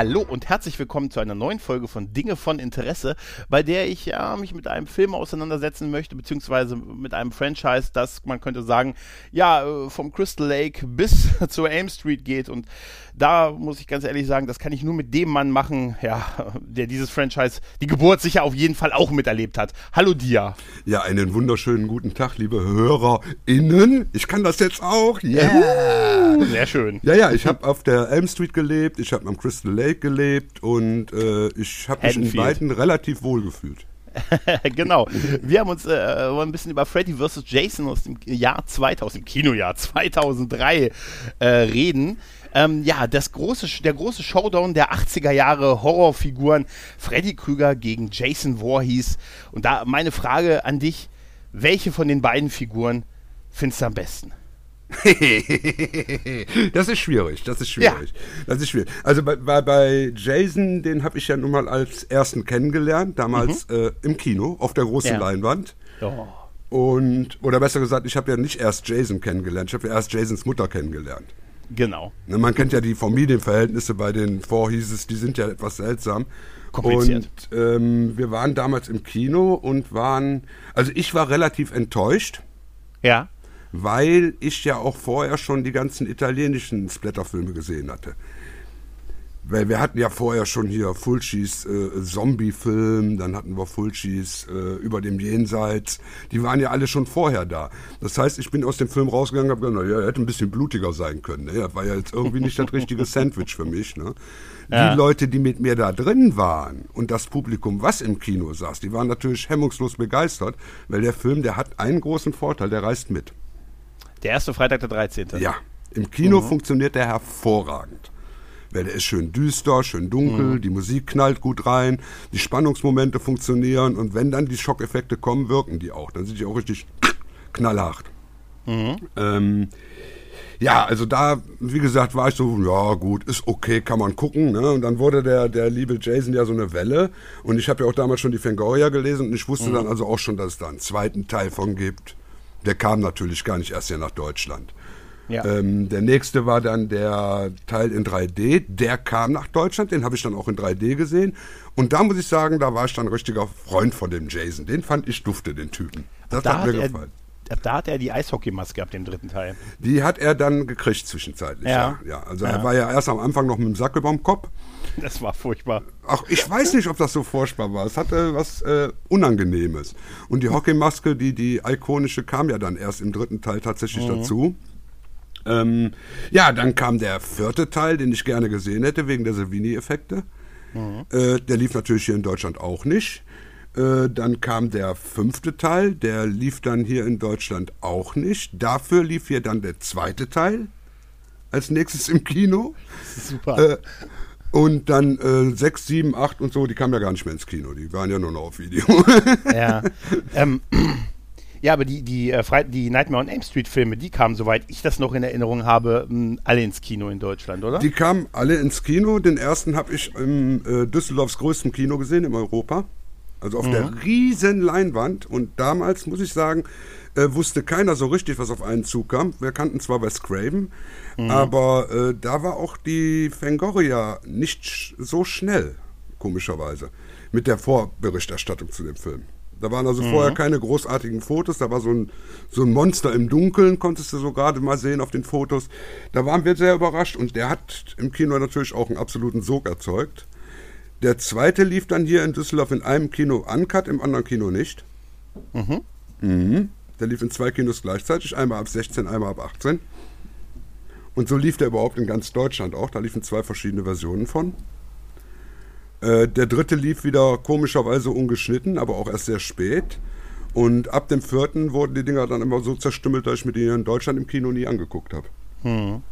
Hallo und herzlich willkommen zu einer neuen Folge von Dinge von Interesse, bei der ich ja, mich mit einem Film auseinandersetzen möchte, beziehungsweise mit einem Franchise, das man könnte sagen, ja, äh, vom Crystal Lake bis zur Aim Street geht. Und da muss ich ganz ehrlich sagen, das kann ich nur mit dem Mann machen, ja, der dieses Franchise, die Geburt sicher auf jeden Fall auch miterlebt hat. Hallo Dia. Ja, einen wunderschönen guten Tag, liebe HörerInnen. Ich kann das jetzt auch. Yeah. Sehr schön. Ja, ja, ich habe auf der Elm Street gelebt, ich habe am Crystal Lake gelebt und äh, ich habe mich in beiden relativ wohl gefühlt. genau. Wir haben uns äh, ein bisschen über Freddy vs. Jason aus dem Jahr 2000, im Kinojahr 2003 äh, reden. Ähm, ja, das große, der große Showdown der 80er Jahre Horrorfiguren Freddy Krüger gegen Jason Voorhees. Und da meine Frage an dich, welche von den beiden Figuren findest du am besten? das ist schwierig, das ist schwierig. Ja. Das ist schwierig. Also bei, bei, bei Jason, den habe ich ja nun mal als ersten kennengelernt, damals mhm. äh, im Kino, auf der großen ja. Leinwand. Oh. Und, oder besser gesagt, ich habe ja nicht erst Jason kennengelernt, ich habe ja erst Jasons Mutter kennengelernt. Genau. Ne, man kennt ja die Familienverhältnisse bei den Vorhieses, die sind ja etwas seltsam. Kompliziert. Und ähm, wir waren damals im Kino und waren, also ich war relativ enttäuscht. Ja weil ich ja auch vorher schon die ganzen italienischen Splatterfilme gesehen hatte. Weil wir hatten ja vorher schon hier Fulcis äh, Zombie-Film, dann hatten wir Fulcis äh, über dem Jenseits. Die waren ja alle schon vorher da. Das heißt, ich bin aus dem Film rausgegangen und habe gedacht, naja, er hätte ein bisschen blutiger sein können. Ne? Das war ja jetzt irgendwie nicht das richtige Sandwich für mich. Ne? Ja. Die Leute, die mit mir da drin waren und das Publikum, was im Kino saß, die waren natürlich hemmungslos begeistert, weil der Film, der hat einen großen Vorteil, der reist mit. Der erste Freitag, der 13. Ja, im Kino mhm. funktioniert der hervorragend. Weil der ist schön düster, schön dunkel, mhm. die Musik knallt gut rein, die Spannungsmomente funktionieren und wenn dann die Schockeffekte kommen, wirken die auch. Dann sind die auch richtig knallhart. Mhm. Ähm, ja, also da, wie gesagt, war ich so, ja gut, ist okay, kann man gucken. Ne? Und dann wurde der, der liebe Jason ja so eine Welle. Und ich habe ja auch damals schon die Fangoria gelesen und ich wusste mhm. dann also auch schon, dass es da einen zweiten Teil von gibt. Der kam natürlich gar nicht erst hier nach Deutschland. Ja. Ähm, der nächste war dann der Teil in 3D. Der kam nach Deutschland, den habe ich dann auch in 3D gesehen. Und da muss ich sagen, da war ich dann ein richtiger Freund von dem Jason. Den fand ich dufte, den Typen. Das da hat mir gefallen. da hat er die Eishockeymaske gehabt, den dritten Teil. Die hat er dann gekriegt zwischenzeitlich. Ja. ja. ja. Also ja. er war ja erst am Anfang noch mit dem Sackelbaumkopf. Das war furchtbar. Ach, ich weiß nicht, ob das so furchtbar war. Es hatte was äh, Unangenehmes. Und die Hockeymaske, die, die ikonische, kam ja dann erst im dritten Teil tatsächlich mhm. dazu. Ähm, ja, dann kam der vierte Teil, den ich gerne gesehen hätte, wegen der Savini-Effekte. Mhm. Äh, der lief natürlich hier in Deutschland auch nicht. Äh, dann kam der fünfte Teil, der lief dann hier in Deutschland auch nicht. Dafür lief hier dann der zweite Teil als nächstes im Kino. Super. Äh, und dann äh, 6, 7, 8 und so, die kamen ja gar nicht mehr ins Kino, die waren ja nur noch auf Video. ja. Ähm, ja, aber die, die, äh, die Nightmare on Elm Street Filme, die kamen, soweit ich das noch in Erinnerung habe, alle ins Kino in Deutschland, oder? Die kamen alle ins Kino. Den ersten habe ich im äh, Düsseldorfs größtem Kino gesehen, in Europa. Also auf mhm. der riesen Leinwand. Und damals, muss ich sagen, äh, wusste keiner so richtig, was auf einen zukam. Wir kannten zwar Wes Craven, mhm. aber äh, da war auch die Fangoria nicht sch so schnell, komischerweise, mit der Vorberichterstattung zu dem Film. Da waren also mhm. vorher keine großartigen Fotos. Da war so ein, so ein Monster im Dunkeln, konntest du so gerade mal sehen auf den Fotos. Da waren wir sehr überrascht und der hat im Kino natürlich auch einen absoluten Sog erzeugt. Der zweite lief dann hier in Düsseldorf in einem Kino uncut, im anderen Kino nicht. Mhm. Mhm. Der lief in zwei Kinos gleichzeitig, einmal ab 16, einmal ab 18. Und so lief der überhaupt in ganz Deutschland auch. Da liefen zwei verschiedene Versionen von. Äh, der dritte lief wieder komischerweise ungeschnitten, aber auch erst sehr spät. Und ab dem vierten wurden die Dinger dann immer so zerstümmelt, dass ich mir die in Deutschland im Kino nie angeguckt habe. Hm.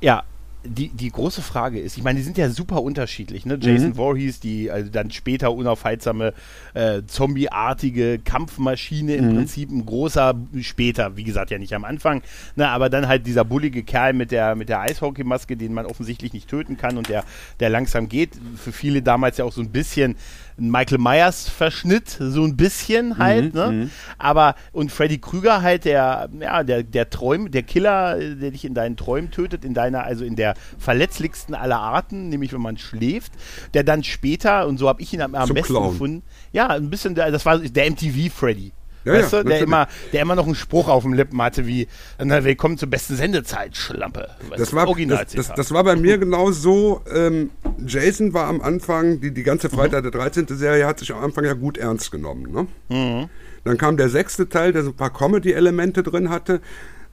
Ja, die, die große Frage ist, ich meine, die sind ja super unterschiedlich, ne? Jason mhm. Voorhees, die also dann später unaufhaltsame, äh, zombieartige Kampfmaschine, im mhm. Prinzip ein großer, später, wie gesagt, ja nicht am Anfang, ne? aber dann halt dieser bullige Kerl mit der, mit der Eishockeymaske, den man offensichtlich nicht töten kann und der, der langsam geht. Für viele damals ja auch so ein bisschen ein Michael Myers Verschnitt, so ein bisschen halt, mhm, ne? Mhm. Aber und Freddy Krüger halt der, ja, der, der Träum, der Killer, der dich in deinen Träumen tötet, in deiner, also in der verletzlichsten aller Arten, nämlich wenn man schläft, der dann später, und so habe ich ihn am, am besten Clown. gefunden, ja, ein bisschen, das war der MTV Freddy. Ja, weißt ja, du, der immer, der immer noch einen Spruch auf dem Lippen hatte wie, na, willkommen zur besten Sendezeit, Schlampe. das, war, das, das, das, war bei mir genau so. Ähm, Jason war am Anfang, die, die ganze Freitag mhm. der 13. Serie hat sich am Anfang ja gut ernst genommen. Ne? Mhm. Dann kam der sechste Teil, der so ein paar Comedy-Elemente drin hatte.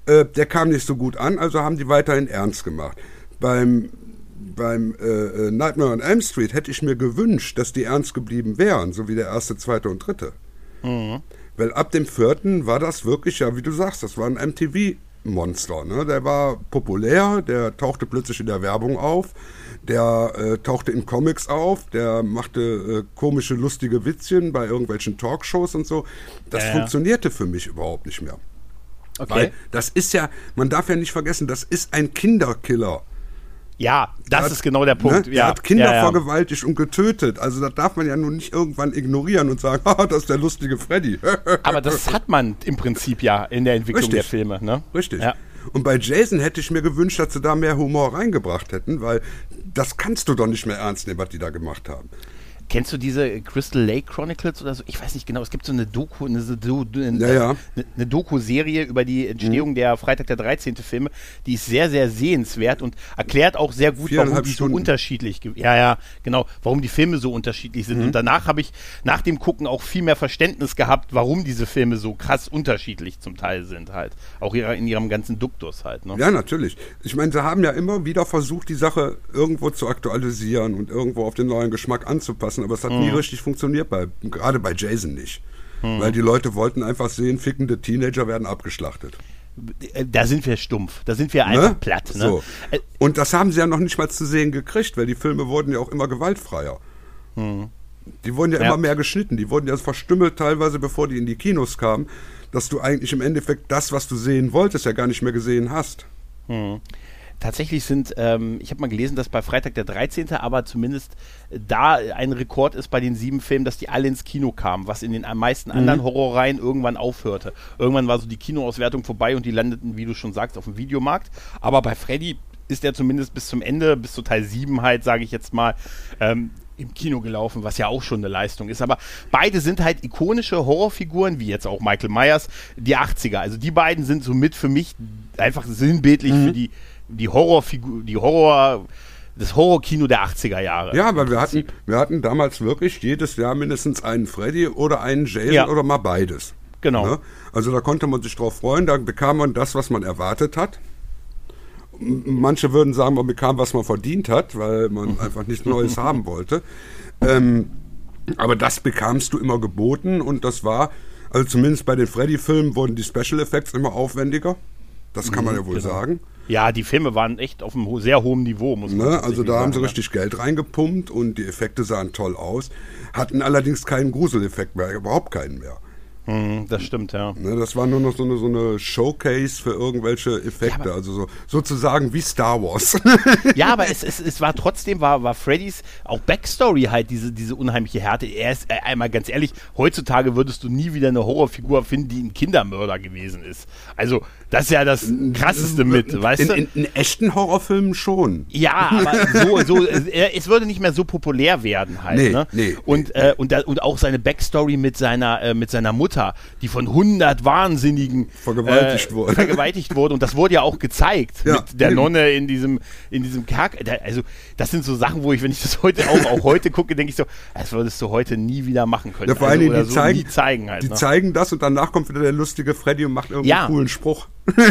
Äh, der kam nicht so gut an, also haben die weiterhin ernst gemacht. Beim beim äh, äh Nightmare on Elm Street hätte ich mir gewünscht, dass die ernst geblieben wären, so wie der erste, zweite und dritte. Mhm. Weil ab dem vierten war das wirklich, ja, wie du sagst, das war ein MTV-Monster. Ne? Der war populär, der tauchte plötzlich in der Werbung auf, der äh, tauchte in Comics auf, der machte äh, komische, lustige Witzchen bei irgendwelchen Talkshows und so. Das ja, funktionierte für mich überhaupt nicht mehr. Okay. Weil das ist ja, man darf ja nicht vergessen, das ist ein Kinderkiller. Ja, das hat, ist genau der Punkt. Ne? Er hat Kinder ja, ja. vergewaltigt und getötet. Also das darf man ja nun nicht irgendwann ignorieren und sagen, ah, das ist der lustige Freddy. Aber das hat man im Prinzip ja in der Entwicklung Richtig. der Filme. Ne? Richtig. Ja. Und bei Jason hätte ich mir gewünscht, dass sie da mehr Humor reingebracht hätten, weil das kannst du doch nicht mehr ernst nehmen, was die da gemacht haben. Kennst du diese Crystal Lake Chronicles oder so? Ich weiß nicht genau. Es gibt so eine Doku, eine, eine, ja, ja. eine Doku-Serie über die Entstehung mhm. der Freitag der 13. Filme. Die ist sehr, sehr sehenswert und erklärt auch sehr gut, warum die Stunden. so unterschiedlich, ja, ja, genau, warum die Filme so unterschiedlich sind. Mhm. Und danach habe ich nach dem Gucken auch viel mehr Verständnis gehabt, warum diese Filme so krass unterschiedlich zum Teil sind halt. Auch in ihrem ganzen Duktus halt. Ne? Ja, natürlich. Ich meine, sie haben ja immer wieder versucht, die Sache irgendwo zu aktualisieren und irgendwo auf den neuen Geschmack anzupassen lassen, aber es hat mhm. nie richtig funktioniert, bei, gerade bei Jason nicht. Mhm. Weil die Leute wollten einfach sehen, fickende Teenager werden abgeschlachtet. Da sind wir stumpf, da sind wir einfach ne? platt. Ne? So. Äh, Und das haben sie ja noch nicht mal zu sehen gekriegt, weil die Filme wurden ja auch immer gewaltfreier. Mhm. Die wurden ja, ja, immer mehr geschnitten, die wurden ja verstümmelt teilweise, bevor die in die Kinos kamen, dass du eigentlich im Endeffekt das, was du sehen wolltest, ja gar nicht mehr gesehen hast. Mhm tatsächlich sind, ähm, ich habe mal gelesen, dass bei Freitag der 13., aber zumindest da ein Rekord ist bei den sieben Filmen, dass die alle ins Kino kamen, was in den meisten mhm. anderen Horrorreihen irgendwann aufhörte. Irgendwann war so die Kinoauswertung vorbei und die landeten, wie du schon sagst, auf dem Videomarkt. Aber bei Freddy ist er zumindest bis zum Ende, bis zu Teil 7 halt, sage ich jetzt mal, ähm, im Kino gelaufen, was ja auch schon eine Leistung ist. Aber beide sind halt ikonische Horrorfiguren, wie jetzt auch Michael Myers, die 80er. Also die beiden sind somit für mich einfach sinnbildlich mhm. für die die Horrorfigur, die Horror, das Horrorkino der 80er Jahre. Ja, weil wir hatten, wir hatten damals wirklich jedes Jahr mindestens einen Freddy oder einen Jason ja. oder mal beides. Genau. Ne? Also da konnte man sich drauf freuen, da bekam man das, was man erwartet hat. Manche würden sagen, man bekam, was man verdient hat, weil man einfach nichts Neues haben wollte. Ähm, aber das bekamst du immer geboten und das war, also zumindest bei den Freddy-Filmen wurden die Special Effects immer aufwendiger. Das kann man mhm, ja wohl genau. sagen. Ja, die Filme waren echt auf einem sehr hohen Niveau, muss man ne? Also da sagen, haben sie ne? richtig Geld reingepumpt und die Effekte sahen toll aus, hatten allerdings keinen Gruseleffekt mehr, überhaupt keinen mehr. Hm, das stimmt, ja. Ne, das war nur noch so eine, so eine Showcase für irgendwelche Effekte, ja, also so, sozusagen wie Star Wars. ja, aber es, es, es war trotzdem, war, war Freddys auch Backstory halt diese, diese unheimliche Härte. Er ist äh, einmal ganz ehrlich, heutzutage würdest du nie wieder eine Horrorfigur finden, die ein Kindermörder gewesen ist. Also, das ist ja das Krasseste mit, weißt in, du? In, in, echten Horrorfilmen schon. Ja, aber so, so es würde nicht mehr so populär werden halt. Nee, ne? nee, und, äh, und, da, und auch seine Backstory mit seiner, äh, mit seiner Mutter, die von 100 Wahnsinnigen vergewaltigt äh, wurde. Vergewaltigt wurde. Und das wurde ja auch gezeigt ja, mit der eben. Nonne in diesem, in diesem Kerk. Also, das sind so Sachen, wo ich, wenn ich das heute auch, auch heute gucke, denke ich so, das würdest du heute nie wieder machen können. Ja, vor also, allem, die, so zeigen, zeigen halt, die ne? zeigen das und danach kommt wieder der lustige Freddy und macht irgendeinen ja. coolen Spruch.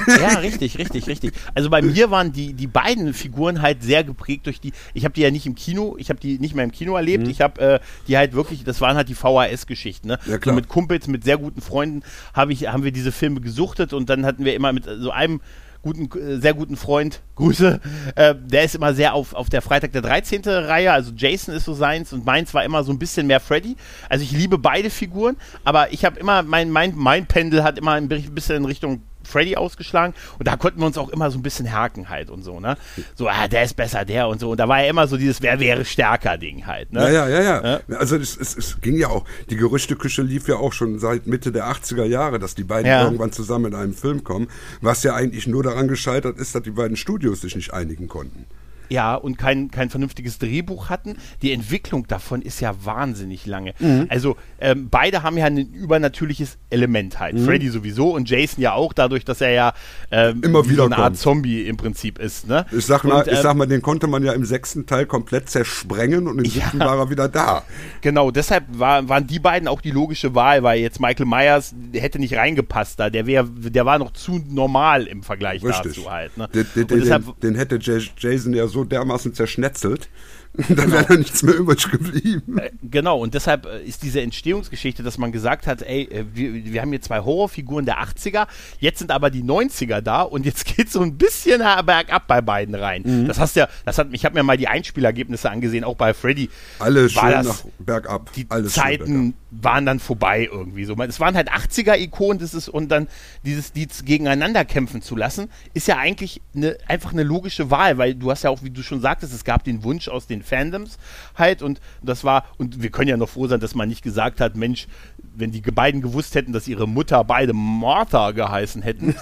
Ja, richtig, richtig, richtig. Also bei mir waren die, die beiden Figuren halt sehr geprägt durch die, ich habe die ja nicht im Kino, ich habe die nicht mehr im Kino erlebt, mhm. ich habe äh, die halt wirklich, das waren halt die VHS-Geschichten, ne? Ja, klar. So mit Kumpels, mit sehr guten Freunden hab ich, haben wir diese Filme gesuchtet und dann hatten wir immer mit so einem guten, äh, sehr guten Freund, Grüße, äh, der ist immer sehr auf, auf der Freitag der 13. Reihe, also Jason ist so seins und meins war immer so ein bisschen mehr Freddy. Also ich liebe beide Figuren, aber ich habe immer, mein, mein, mein Pendel hat immer ein bisschen in Richtung Freddy ausgeschlagen und da konnten wir uns auch immer so ein bisschen haken halt und so, ne? So, ah, der ist besser, der und so. Und da war ja immer so dieses Wer wäre stärker Ding halt, ne? Ja, ja, ja, ja. ja? Also es, es, es, ging ja auch, die Gerüchteküche lief ja auch schon seit Mitte der 80er Jahre, dass die beiden ja. irgendwann zusammen in einem Film kommen, was ja eigentlich nur daran gescheitert ist, dass die beiden Studios sich nicht einigen konnten ja, und kein, kein vernünftiges Drehbuch hatten. Die Entwicklung davon ist ja wahnsinnig lange. Mhm. Also ähm, beide haben ja ein übernatürliches Element halt. Mhm. Freddy sowieso und Jason ja auch, dadurch, dass er ja ähm, immer wieder so eine Art Zombie im Prinzip ist. Ne? Ich, sag mal, und, ich ähm, sag mal, den konnte man ja im sechsten Teil komplett zersprengen und im siebten ja. war er wieder da. Genau, deshalb war, waren die beiden auch die logische Wahl, weil jetzt Michael Myers hätte nicht reingepasst da. Der, wär, der war noch zu normal im Vergleich Richtig. dazu halt. Ne? Den, den, deshalb, den, den hätte Jason ja so dermaßen zerschnetzelt. dann genau. wäre da nichts mehr übrig geblieben. Äh, genau, und deshalb äh, ist diese Entstehungsgeschichte, dass man gesagt hat, ey, äh, wir, wir haben hier zwei Horrorfiguren der 80er, jetzt sind aber die 90er da und jetzt geht so ein bisschen bergab bei beiden rein. Mhm. Das hast ja, das hat, ich habe mir mal die Einspielergebnisse angesehen, auch bei Freddy. Alle schön nach bergab. Die Alles Zeiten waren dann vorbei irgendwie so. Es waren halt 80er-Ikonen, das ist, und dann dieses, die gegeneinander kämpfen zu lassen, ist ja eigentlich eine, einfach eine logische Wahl, weil du hast ja auch, wie du schon sagtest, es gab den Wunsch aus den Fandoms halt und das war, und wir können ja noch froh sein, dass man nicht gesagt hat, Mensch, wenn die beiden gewusst hätten, dass ihre Mutter beide Martha geheißen hätten,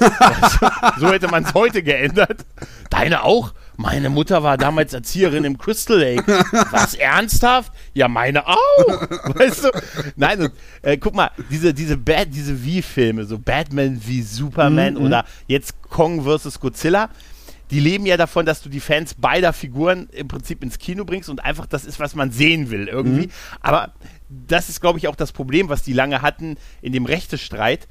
so hätte man es heute geändert. Deine auch? Meine Mutter war damals Erzieherin im Crystal Lake. Was ernsthaft? Ja, meine auch. Weißt du? Nein, und, äh, guck mal, diese, diese, Bad, diese Wie-Filme, so Batman wie Superman mhm. oder jetzt Kong vs. Godzilla, die leben ja davon, dass du die Fans beider Figuren im Prinzip ins Kino bringst und einfach das ist, was man sehen will irgendwie. Mhm. Aber das ist, glaube ich, auch das Problem, was die lange hatten in dem Rechtestreit.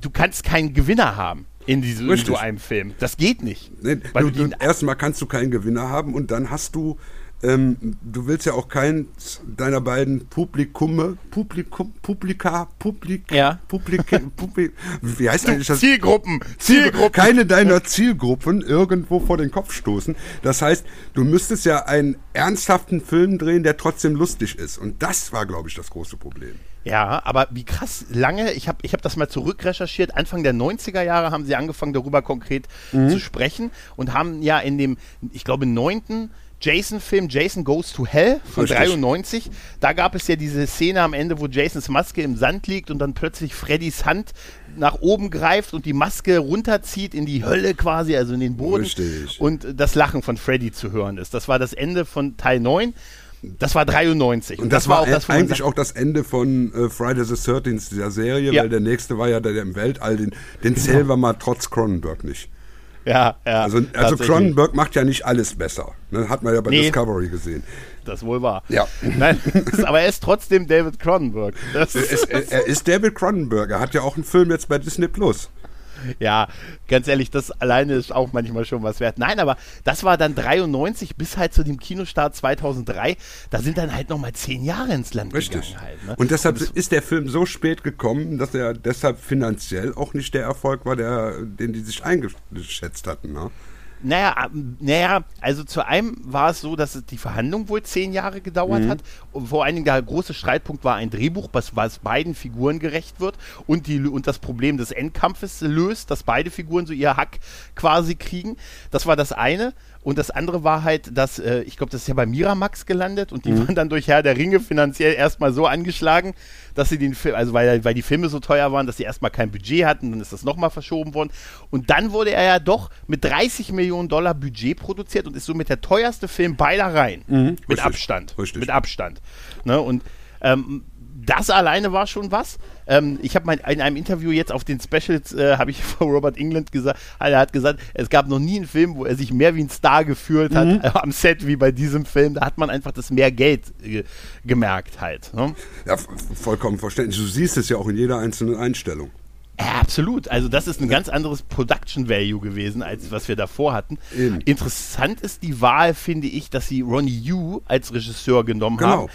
Du kannst keinen Gewinner haben in, diesem, in so einem Film. Das geht nicht. Nee, du, du, erstmal kannst du keinen Gewinner haben und dann hast du ähm, du willst ja auch kein deiner beiden Publikumme, Publikum, Publika, Publik, ja. Publik, Publik, wie heißt eigentlich das? Zielgruppen, Zielgruppen. Keine deiner Zielgruppen irgendwo vor den Kopf stoßen. Das heißt, du müsstest ja einen ernsthaften Film drehen, der trotzdem lustig ist. Und das war, glaube ich, das große Problem. Ja, aber wie krass lange, ich habe ich hab das mal zurückrecherchiert, Anfang der 90er Jahre haben sie angefangen, darüber konkret mhm. zu sprechen und haben ja in dem, ich glaube, neunten Jason-Film Jason Goes to Hell von Richtig. 93. Da gab es ja diese Szene am Ende, wo Jasons Maske im Sand liegt und dann plötzlich Freddys Hand nach oben greift und die Maske runterzieht in die Hölle quasi, also in den Boden. Richtig. Und das Lachen von Freddy zu hören ist. Das war das Ende von Teil 9. Das war 93. Und, und das, das, war auch das, eigentlich auch das Ende von äh, Friday the 13th dieser Serie, ja. weil der nächste war ja der, der im Weltall, den, den genau. zählen wir mal trotz Cronenberg nicht. Ja, ja. Also, also Cronenberg macht ja nicht alles besser. Ne? Hat man ja bei nee, Discovery gesehen. Das wohl war. Ja. Nein, aber er ist trotzdem David Cronenberg. Er ist, er ist David Cronenberg. Er hat ja auch einen Film jetzt bei Disney Plus ja, ganz ehrlich, das alleine ist auch manchmal schon was wert. Nein, aber das war dann 93 bis halt zu dem Kinostart 2003. Da sind dann halt nochmal zehn Jahre ins Land Richtig. gegangen halt. Ne? Und deshalb Und ist der Film so spät gekommen, dass er deshalb finanziell auch nicht der Erfolg war, der, den die sich eingeschätzt hatten. Ne? Naja, ähm, naja, also zu einem war es so, dass die Verhandlung wohl zehn Jahre gedauert mhm. hat. Und vor allen Dingen der große Streitpunkt war ein Drehbuch, was, was beiden Figuren gerecht wird und, die, und das Problem des Endkampfes löst, dass beide Figuren so ihr Hack quasi kriegen. Das war das eine. Und das andere war halt, dass, äh, ich glaube, das ist ja bei Miramax gelandet und die mhm. waren dann durch Herr der Ringe finanziell erstmal so angeschlagen, dass sie den Film, also weil, weil die Filme so teuer waren, dass sie erstmal kein Budget hatten, dann ist das nochmal verschoben worden. Und dann wurde er ja doch mit 30 Millionen Dollar Budget produziert und ist somit der teuerste Film beider Reihen. Mhm. Mit Richtig. Abstand. Richtig. Mit Abstand. Ne? Und ähm, das alleine war schon was. Ähm, ich habe in einem Interview jetzt auf den Specials, äh, habe ich vor Robert England gesagt, er hat gesagt, es gab noch nie einen Film, wo er sich mehr wie ein Star gefühlt hat mhm. äh, am Set wie bei diesem Film. Da hat man einfach das mehr Geld äh, gemerkt halt. Ne? Ja, vollkommen verständlich. Du siehst es ja auch in jeder einzelnen Einstellung. Ja, absolut. Also das ist ein ganz anderes Production Value gewesen, als was wir davor hatten. Eben. Interessant ist die Wahl, finde ich, dass sie Ronnie Yu als Regisseur genommen genau. haben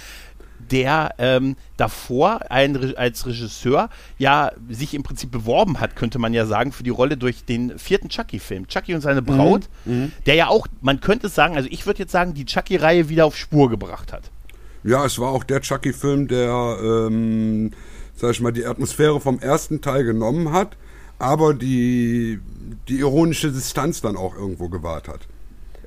der ähm, davor ein, als Regisseur ja sich im Prinzip beworben hat, könnte man ja sagen, für die Rolle durch den vierten Chucky-Film. Chucky und seine Braut, mhm. der ja auch, man könnte sagen, also ich würde jetzt sagen, die Chucky-Reihe wieder auf Spur gebracht hat. Ja, es war auch der Chucky-Film, der, ähm, sag ich mal, die Atmosphäre vom ersten Teil genommen hat, aber die, die ironische Distanz dann auch irgendwo gewahrt hat.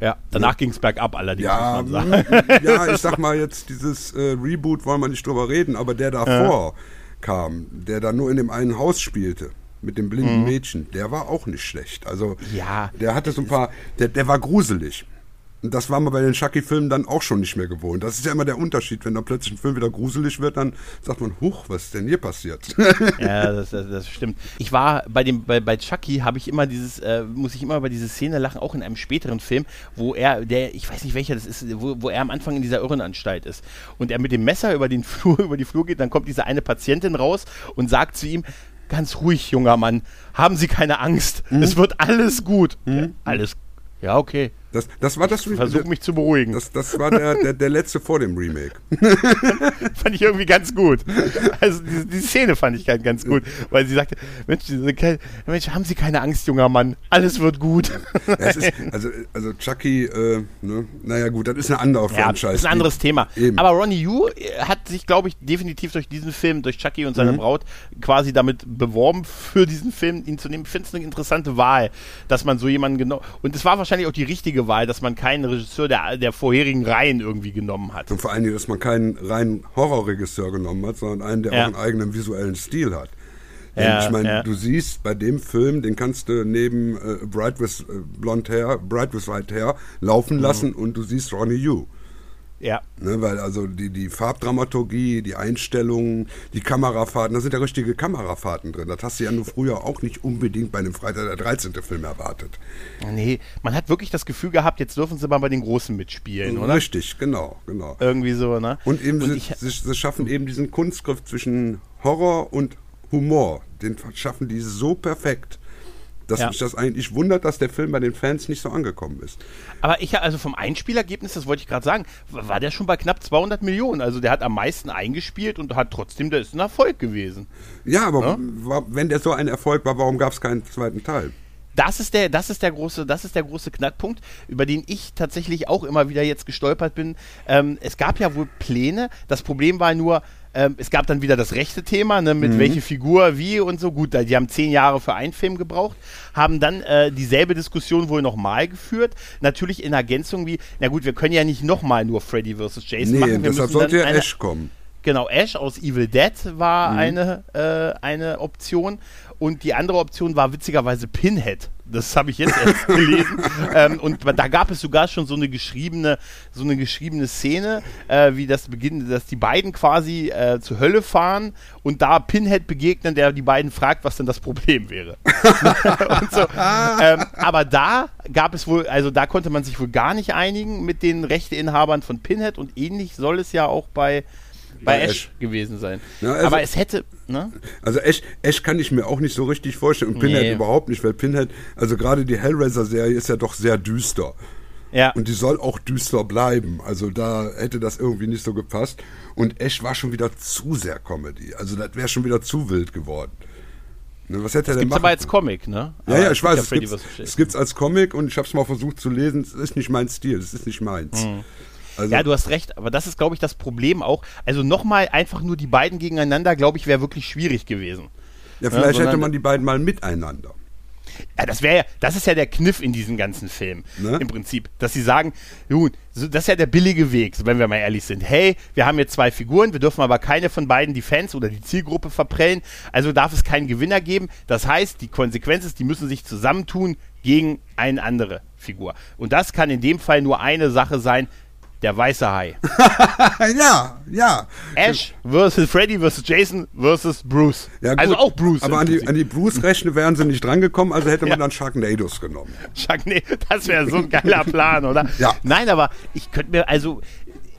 Ja, danach ja. ging es bergab allerdings. Ja, ja, ich sag mal jetzt, dieses äh, Reboot wollen wir nicht drüber reden, aber der davor ja. kam, der da nur in dem einen Haus spielte, mit dem blinden mhm. Mädchen, der war auch nicht schlecht. Also, ja, der hatte so ein paar, der, der war gruselig. Und das war man bei den Chucky-Filmen dann auch schon nicht mehr gewohnt. Das ist ja immer der Unterschied. Wenn da plötzlich ein Film wieder gruselig wird, dann sagt man, huch, was ist denn hier passiert? ja, das, das, das stimmt. Ich war bei dem, bei, bei Chucky habe ich immer dieses, äh, muss ich immer über diese Szene lachen, auch in einem späteren Film, wo er, der, ich weiß nicht welcher das ist, wo, wo er am Anfang in dieser Irrenanstalt ist. Und er mit dem Messer über den Flur, über die Flur geht, dann kommt diese eine Patientin raus und sagt zu ihm, ganz ruhig, junger Mann, haben Sie keine Angst, mhm. es wird alles gut. Mhm. Alles, ja, okay. Das, das war das Versuch mich zu beruhigen. Das, das war der, der, der letzte vor dem Remake. fand ich irgendwie ganz gut. Also die, die Szene fand ich ganz gut, weil sie sagte, Mensch, Mensch, haben Sie keine Angst, junger Mann, alles wird gut. Ja, ist, also, also Chucky, äh, ne? naja gut, das ist eine andere Franchise. Ja, das ist ein anderes Thema. Eben. Aber Ronnie Yu äh, hat sich, glaube ich, definitiv durch diesen Film, durch Chucky und seine mhm. Braut, quasi damit beworben, für diesen Film ihn zu nehmen. Ich finde es eine interessante Wahl, dass man so jemanden genau. Und es war wahrscheinlich auch die richtige richtige Wahl, dass man keinen Regisseur der, der vorherigen Reihen irgendwie genommen hat. Und vor allen Dingen, dass man keinen reinen Horrorregisseur genommen hat, sondern einen, der ja. auch einen eigenen visuellen Stil hat. Denn ja, ich meine, ja. du siehst bei dem Film, den kannst du neben äh, Bright with äh, Blond Hair, Bright with White Hair laufen mhm. lassen und du siehst Ronnie Yu. Ja. Ne, weil also die, die Farbdramaturgie, die Einstellungen, die Kamerafahrten, da sind ja richtige Kamerafahrten drin. Das hast du ja nur früher auch nicht unbedingt bei einem Freitag der 13. Film erwartet. Nee, man hat wirklich das Gefühl gehabt, jetzt dürfen sie mal bei den Großen mitspielen, oder? Richtig, genau, genau. Irgendwie so, ne? Und eben, und sie, sie, sie schaffen eben diesen Kunstgriff zwischen Horror und Humor. Den schaffen die so perfekt dass ja. mich das eigentlich wundert, dass der Film bei den Fans nicht so angekommen ist. Aber ich, also vom Einspielergebnis, das wollte ich gerade sagen, war der schon bei knapp 200 Millionen. Also der hat am meisten eingespielt und hat trotzdem, der ist ein Erfolg gewesen. Ja, aber ja? War, wenn der so ein Erfolg war, warum gab es keinen zweiten Teil? das ist der, das ist der große, das ist der große Knackpunkt, über den ich tatsächlich auch immer wieder jetzt gestolpert bin. Ähm, es gab ja wohl Pläne. Das Problem war nur, ähm, es gab dann wieder das rechte Thema, ne, mit mhm. welche Figur, wie und so. Gut, die haben zehn Jahre für einen Film gebraucht, haben dann äh, dieselbe Diskussion wohl nochmal geführt. Natürlich in Ergänzung wie, na gut, wir können ja nicht nochmal nur Freddy vs. Jason nee, machen. Wir deshalb sollte ja Ash kommen. Genau, Ash aus Evil Dead war mhm. eine, äh, eine Option. Und die andere Option war witzigerweise Pinhead. Das habe ich jetzt erst gelesen. ähm, und da gab es sogar schon so eine geschriebene, so eine geschriebene Szene, äh, wie das beginnt, dass die beiden quasi äh, zur Hölle fahren und da Pinhead begegnen, der die beiden fragt, was denn das Problem wäre. so. ähm, aber da gab es wohl, also da konnte man sich wohl gar nicht einigen mit den Rechteinhabern von Pinhead und ähnlich soll es ja auch bei bei Ash, Ash, gewesen sein. Ja, also, Aber es hätte. Ne? Also Ash, Ash kann ich mir auch nicht so richtig vorstellen und Pinhead nee. überhaupt nicht, weil Pinhead, also gerade die Hellraiser-Serie ist ja doch sehr düster. Ja. Und die soll auch düster bleiben. Also da hätte das irgendwie nicht so gepasst. Und Ash war schon wieder zu sehr Comedy. Also das wäre schon wieder zu wild geworden. Ne, was hätte das er denn gibt's aber als Comic, ne? Ja, ja, ich weiß. Es gibt es gibt's als Comic und ich habe es mal versucht zu lesen. Es ist nicht mein Stil, es ist nicht meins. Mhm. Also ja, du hast recht, aber das ist, glaube ich, das Problem auch. Also nochmal einfach nur die beiden gegeneinander, glaube ich, wäre wirklich schwierig gewesen. Ja, vielleicht ja, hätte man die beiden mal miteinander. Ja, das wäre ja, das ist ja der Kniff in diesem ganzen Film, ne? im Prinzip. Dass sie sagen, nun, das ist ja der billige Weg, wenn wir mal ehrlich sind. Hey, wir haben jetzt zwei Figuren, wir dürfen aber keine von beiden die Fans oder die Zielgruppe verprellen, also darf es keinen Gewinner geben. Das heißt, die Konsequenz ist, die müssen sich zusammentun gegen eine andere Figur. Und das kann in dem Fall nur eine Sache sein, der weiße Hai. ja, ja. Ash versus Freddy versus Jason versus Bruce. Ja, also auch Bruce. Aber an die, an die Bruce-Rechne wären sie nicht drangekommen, also hätte man ja. dann Sharknados genommen. Sharknados, das wäre so ein geiler Plan, oder? Ja. Nein, aber ich könnte mir, also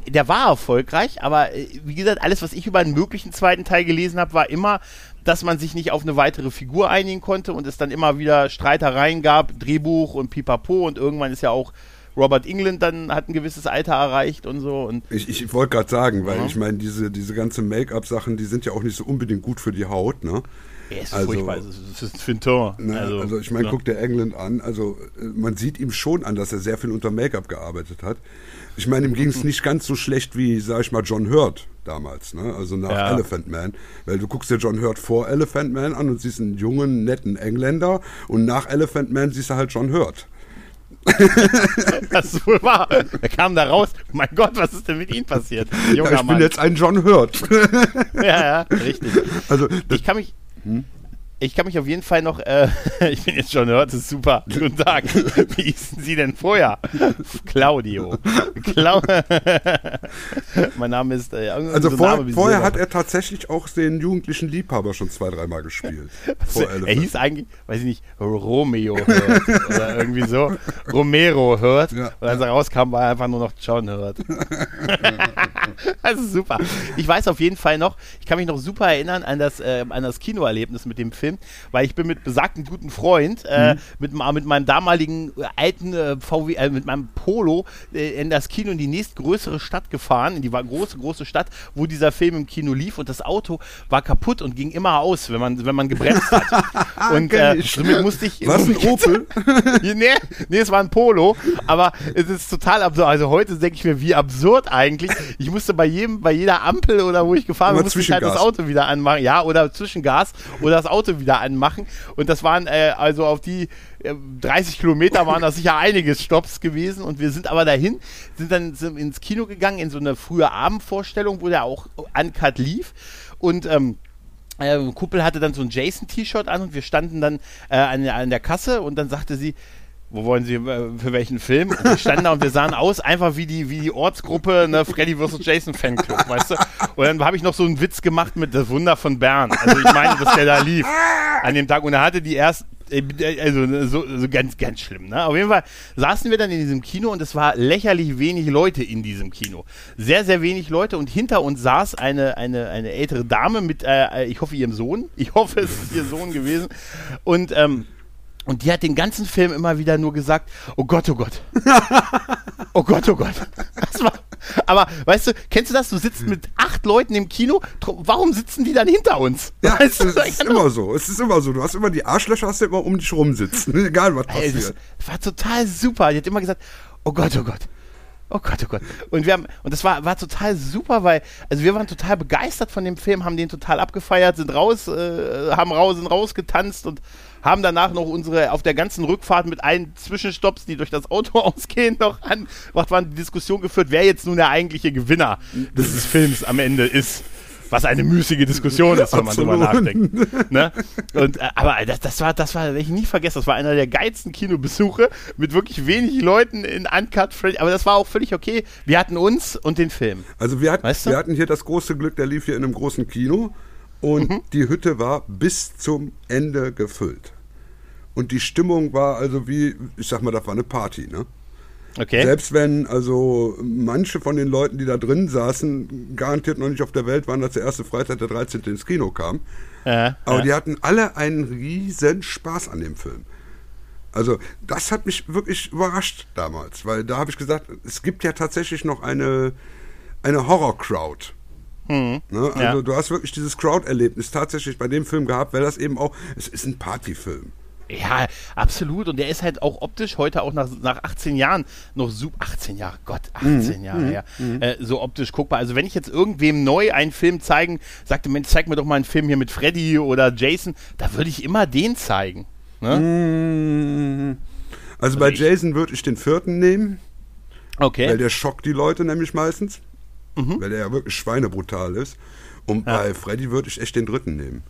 der war erfolgreich, aber äh, wie gesagt, alles, was ich über einen möglichen zweiten Teil gelesen habe, war immer, dass man sich nicht auf eine weitere Figur einigen konnte und es dann immer wieder Streitereien gab, Drehbuch und Pipapo und irgendwann ist ja auch Robert England dann hat ein gewisses Alter erreicht und so. Und Ich, ich wollte gerade sagen, weil Ja. ich meine, diese, diese ganze Make-up-Sachen, die sind ja auch nicht so unbedingt gut für die Haut, ne? er ist Also- furchtbar. Es ist, es für ein Tor. Ne, also, ich meine, ja. guck dir England an. Also äh, man sieht ihm schon an, dass er sehr viel unter Make-up gearbeitet hat. Ich meine, ihm ging es nicht ganz so schlecht wie, sag ich mal, John Hurt damals, ne? Also nach Ja. Elephant Man. Weil du guckst dir John Hurt vor Elephant Man an und siehst einen jungen, netten Engländer und nach Elephant Man siehst du halt John Hurt. Das ist wohl wahr. Er kam da raus. Mein Gott, was ist denn mit ihm passiert? Junger Ja, ich bin Mann. jetzt ein John Hurt. ja, ja, richtig. also Ich kann mich. Ich kann mich auf jeden Fall noch, äh, ich bin jetzt schon das ist super. Guten Tag. Wie hießen Sie denn vorher? Claudio. Clau mein Name ist. Äh, also so vor, vorher hat er tatsächlich auch den jugendlichen Liebhaber schon zwei, dreimal gespielt. vor er hieß eigentlich, weiß ich nicht, Romeo hört oder irgendwie so. Romero hört. Ja. Und als er rauskam, war er einfach nur noch John hört. das ist super. Ich weiß auf jeden Fall noch, ich kann mich noch super erinnern an das, äh, an das Kinoerlebnis mit dem Film, weil ich bin mit besagten guten Freund, äh, mit, ma- mit meinem damaligen äh, alten äh, VW, äh, mit meinem Polo äh, in das Kino in die nächstgrößere Stadt gefahren, in die große, große Stadt, wo dieser Film im Kino lief und das Auto war kaputt und ging immer aus, wenn man, wenn man gebremst hat. und äh, somit musste ich. Was, ein Opel? nee, nee, es war ein Polo, aber es ist total absurd. Also heute denke ich mir, wie absurd eigentlich. Ich musste bei jedem, bei jeder Ampel oder wo ich gefahren bin, musste ich halt das. Auto wieder anmachen. Ja, oder Zwischengas oder das Auto wieder anmachen. Und das waren äh, also auf die äh, 30 Kilometer waren das sicher einige Stops gewesen. Und wir sind aber dahin, sind dann sind ins Kino gegangen, in so eine frühe Abendvorstellung, wo der auch uncut lief. Und ähm, äh, Kuppel hatte dann so ein Jason-T-Shirt an und wir standen dann äh, an, an der Kasse und dann sagte sie, wo wollen Sie, äh, für welchen Film? Und wir standen da und wir sahen aus, einfach wie die, wie die Ortsgruppe, ne, Freddy vs. Jason Fanclub, weißt du? Und dann habe ich noch so einen Witz gemacht mit Das Wunder von Bern. Also ich meine, dass der da lief an dem Tag und er hatte die erst, äh, also ne, so, so ganz, ganz schlimm, ne? Auf jeden Fall saßen wir dann in diesem Kino und es war lächerlich wenig Leute in diesem Kino. Sehr, sehr wenig Leute und hinter uns saß eine, eine, eine ältere Dame mit, äh, ich hoffe, ihrem Sohn. Ich hoffe, es ist ihr Sohn gewesen. Und, ähm, und die hat den ganzen Film immer wieder nur gesagt, oh Gott, oh Gott. Oh Gott, oh Gott. War, aber weißt du, kennst du das? Du sitzt mit acht Leuten im Kino. Warum sitzen die dann hinter uns? Ja, weißt es du, ist immer so. Es ist immer so. Du hast immer die Arschlöcher, hast du immer um dich rumsitzen. Egal, was Ey, passiert. das war total super. Die hat immer gesagt, oh Gott, oh Gott. Oh Gott, oh Gott. Und wir haben, und das war, war total super, weil, also wir waren total begeistert von dem Film, haben den total abgefeiert, sind raus, äh, haben raus, sind rausgetanzt und haben danach noch unsere, auf der ganzen Rückfahrt mit allen Zwischenstopps, die durch das Auto ausgehen, noch an, macht man die Diskussion geführt, wer jetzt nun der eigentliche Gewinner dieses Films am Ende ist. Was eine müßige Diskussion ist, wenn man drüber Absolut. nachdenkt. Ne? Und, äh, aber das, das war, das war, werde ich nie vergessen, das war einer der geilsten Kinobesuche mit wirklich wenig Leuten in Uncut Freddy. Aber das war auch völlig okay. Wir hatten uns und den Film. Also wir hatten, Weißt du? wir hatten hier das große Glück, der lief hier in einem großen Kino und Mhm. die Hütte war bis zum Ende gefüllt. Und die Stimmung war also wie, ich sag mal, das war eine Party, ne? Okay. Selbst wenn also manche von den Leuten, die da drin saßen, garantiert noch nicht auf der Welt waren, als der erste Freitag der 13. ins Kino kam. Ja, Aber ja. die hatten alle einen riesen Spaß an dem Film. Also das hat mich wirklich überrascht damals, weil da habe ich gesagt, es gibt ja tatsächlich noch eine, eine Horror-Crowd. Ne? Also Mhm. Ja. du hast wirklich dieses Crowd-Erlebnis tatsächlich bei dem Film gehabt, weil das eben auch, es ist ein Partyfilm. Ja, absolut. Und der ist halt auch optisch heute auch nach, nach 18 Jahren noch super. 18 Jahre, Gott, 18 Jahre her. Äh, so optisch guckbar. Also, wenn ich jetzt irgendwem neu einen Film zeigen, sagte, Mensch, zeig mir doch mal einen Film hier mit Freddy oder Jason, da würde ich immer den zeigen. Ne? Also bei ich- Jason würde ich den vierten nehmen, Okay. weil der schockt die Leute nämlich meistens, Mhm. weil der ja wirklich schweinebrutal ist. Und bei Freddy würde ich echt den dritten nehmen.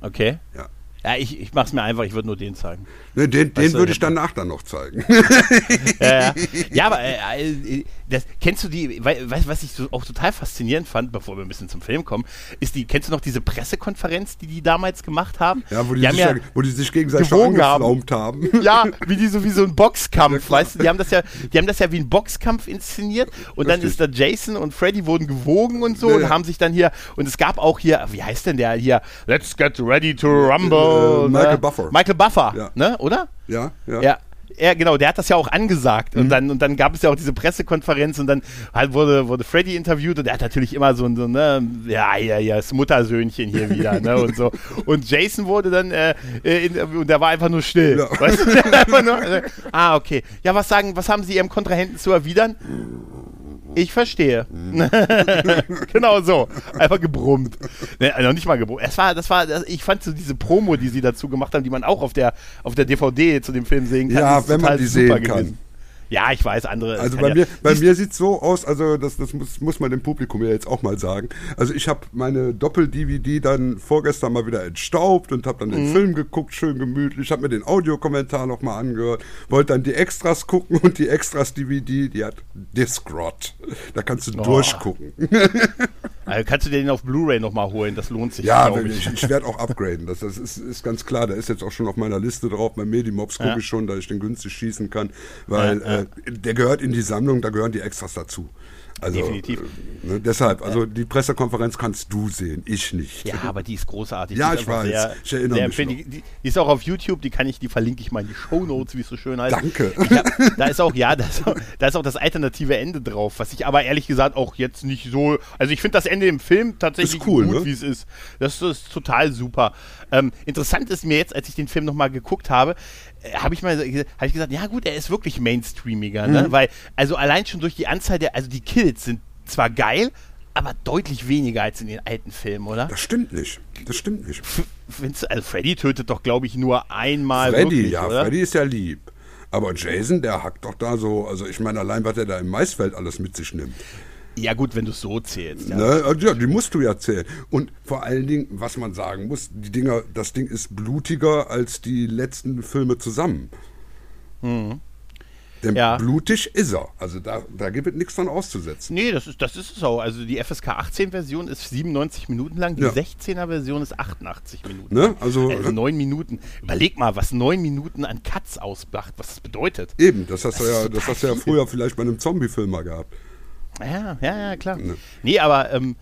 Okay. Ja. Ja, ich, ich mach's mir einfach, ich würde nur den zeigen. Ne, den den du, würde ich danach dann noch zeigen. ja, ja, aber äh, äh, das, kennst du die, wei- weißt was ich so auch total faszinierend fand, bevor wir ein bisschen zum Film kommen, ist die, kennst du noch diese Pressekonferenz, die die damals gemacht haben? Ja, wo die, die sich, ja, ja, wo die sich gegenseitig gewogen haben. angeflaumt haben. ja, wie die so wie so ein Boxkampf, klar. weißt du? Die haben das ja, die haben das ja wie ein Boxkampf inszeniert und dann Richtig. ist da Jason und Freddy wurden gewogen und so Ja, und ja. haben sich dann hier und es gab auch hier, wie heißt denn der hier? Let's get ready to rumble. Äh, Michael ne? Buffer. Michael Buffer, Ja. ne? Oder? Ja, ja. Ja. er, genau, der hat das ja auch angesagt. Und, dann, und dann gab es ja auch diese Pressekonferenz und dann halt wurde, wurde Freddy interviewt und er hat natürlich immer so ein, so, ne, ja, ja, ja, das Muttersöhnchen hier wieder, ne, und so. Und Jason wurde dann, äh, in, und der war einfach nur still. Ja. Weißt du? einfach nur, äh, ah, okay. Ja, was sagen, was haben Sie Ihrem Kontrahenten zu erwidern? Ich verstehe. genau so. Einfach gebrummt. Ne, also nicht mal gebrummt. Es war, das war, ich fand so diese Promo, die sie dazu gemacht haben, die man auch auf der, auf der DVD zu dem Film sehen kann. Ja, wenn man die sehen kann. Ja, ich weiß, andere. Also bei ja, mir, bei mir sieht es so aus, also das, das muss, muss man dem Publikum ja jetzt auch mal sagen. Also ich habe meine Doppel-DVD dann vorgestern mal wieder entstaubt und habe dann Mhm. den Film geguckt, schön gemütlich, habe mir den Audiokommentar nochmal angehört, wollte dann die Extras gucken und die Extras-DVD, die hat Discrot. Da kannst du Oh. durchgucken. Also kannst du dir den auf Blu-ray nochmal holen? Das lohnt sich. Ja, wenn ich, ich werde auch upgraden. Das, das ist, ist ganz klar. Der ist jetzt auch schon auf meiner Liste drauf. Bei Medimobs gucke Ja. ich schon, da ich den günstig schießen kann, weil Ja, ja. Äh, der gehört in die Sammlung, da gehören die Extras dazu. Also, Definitiv. äh, Ne, deshalb, also die Pressekonferenz kannst du sehen, ich nicht. Ja, aber die ist großartig. Ja, die ist ich weiß. Sehr, Ich erinnere sehr mich. Die, die ist auch auf YouTube, die kann ich, die verlinke ich mal in die Show Notes, wie es so schön heißt. Danke. Hab, da ist auch, ja, da ist auch, da ist auch das alternative Ende drauf, was ich aber ehrlich gesagt auch jetzt nicht so. Also ich finde das Ende im Film tatsächlich cool, gut, ne? wie es ist. Das, das ist total super. Ähm, interessant ist mir jetzt, als ich den Film nochmal geguckt habe, habe ich mal hab ich gesagt, ja gut, er ist wirklich mainstreamiger, ne? Mhm. Weil, also allein schon durch die Anzahl der, also die Kills sind zwar geil, aber deutlich weniger als in den alten Filmen, oder? Das stimmt nicht. Das stimmt nicht. F- findest du- also Freddy tötet doch, glaube ich, nur einmal Freddy, wirklich, ja, oder? Freddy ist ja lieb. Aber Jason, der hackt doch da so, also ich meine, allein was er da im Maisfeld alles mit sich nimmt. Ja gut, wenn du es so zählst. Ja. Ne? Also, Ja, die musst du ja zählen. Und vor allen Dingen, was man sagen muss, die Dinger, das Ding ist blutiger als die letzten Filme zusammen. Denn Mhm. Ja. blutig ist er. Also da, da gibt es nichts von auszusetzen. Nee, das ist, das ist es auch. Also die FSK 18-Version ist 97 Minuten lang, die Ja. 16er-Version ist 88 Minuten. Ne? Also, Also neun Minuten. Überleg mal, was neun Minuten an Cuts ausmacht, was das bedeutet. Eben, das hast du Das ist ja, das hast du ja früher vielleicht bei einem Zombie-Film mal gehabt. Ja, ja, ja, klar. Ne. Nee, aber ähm,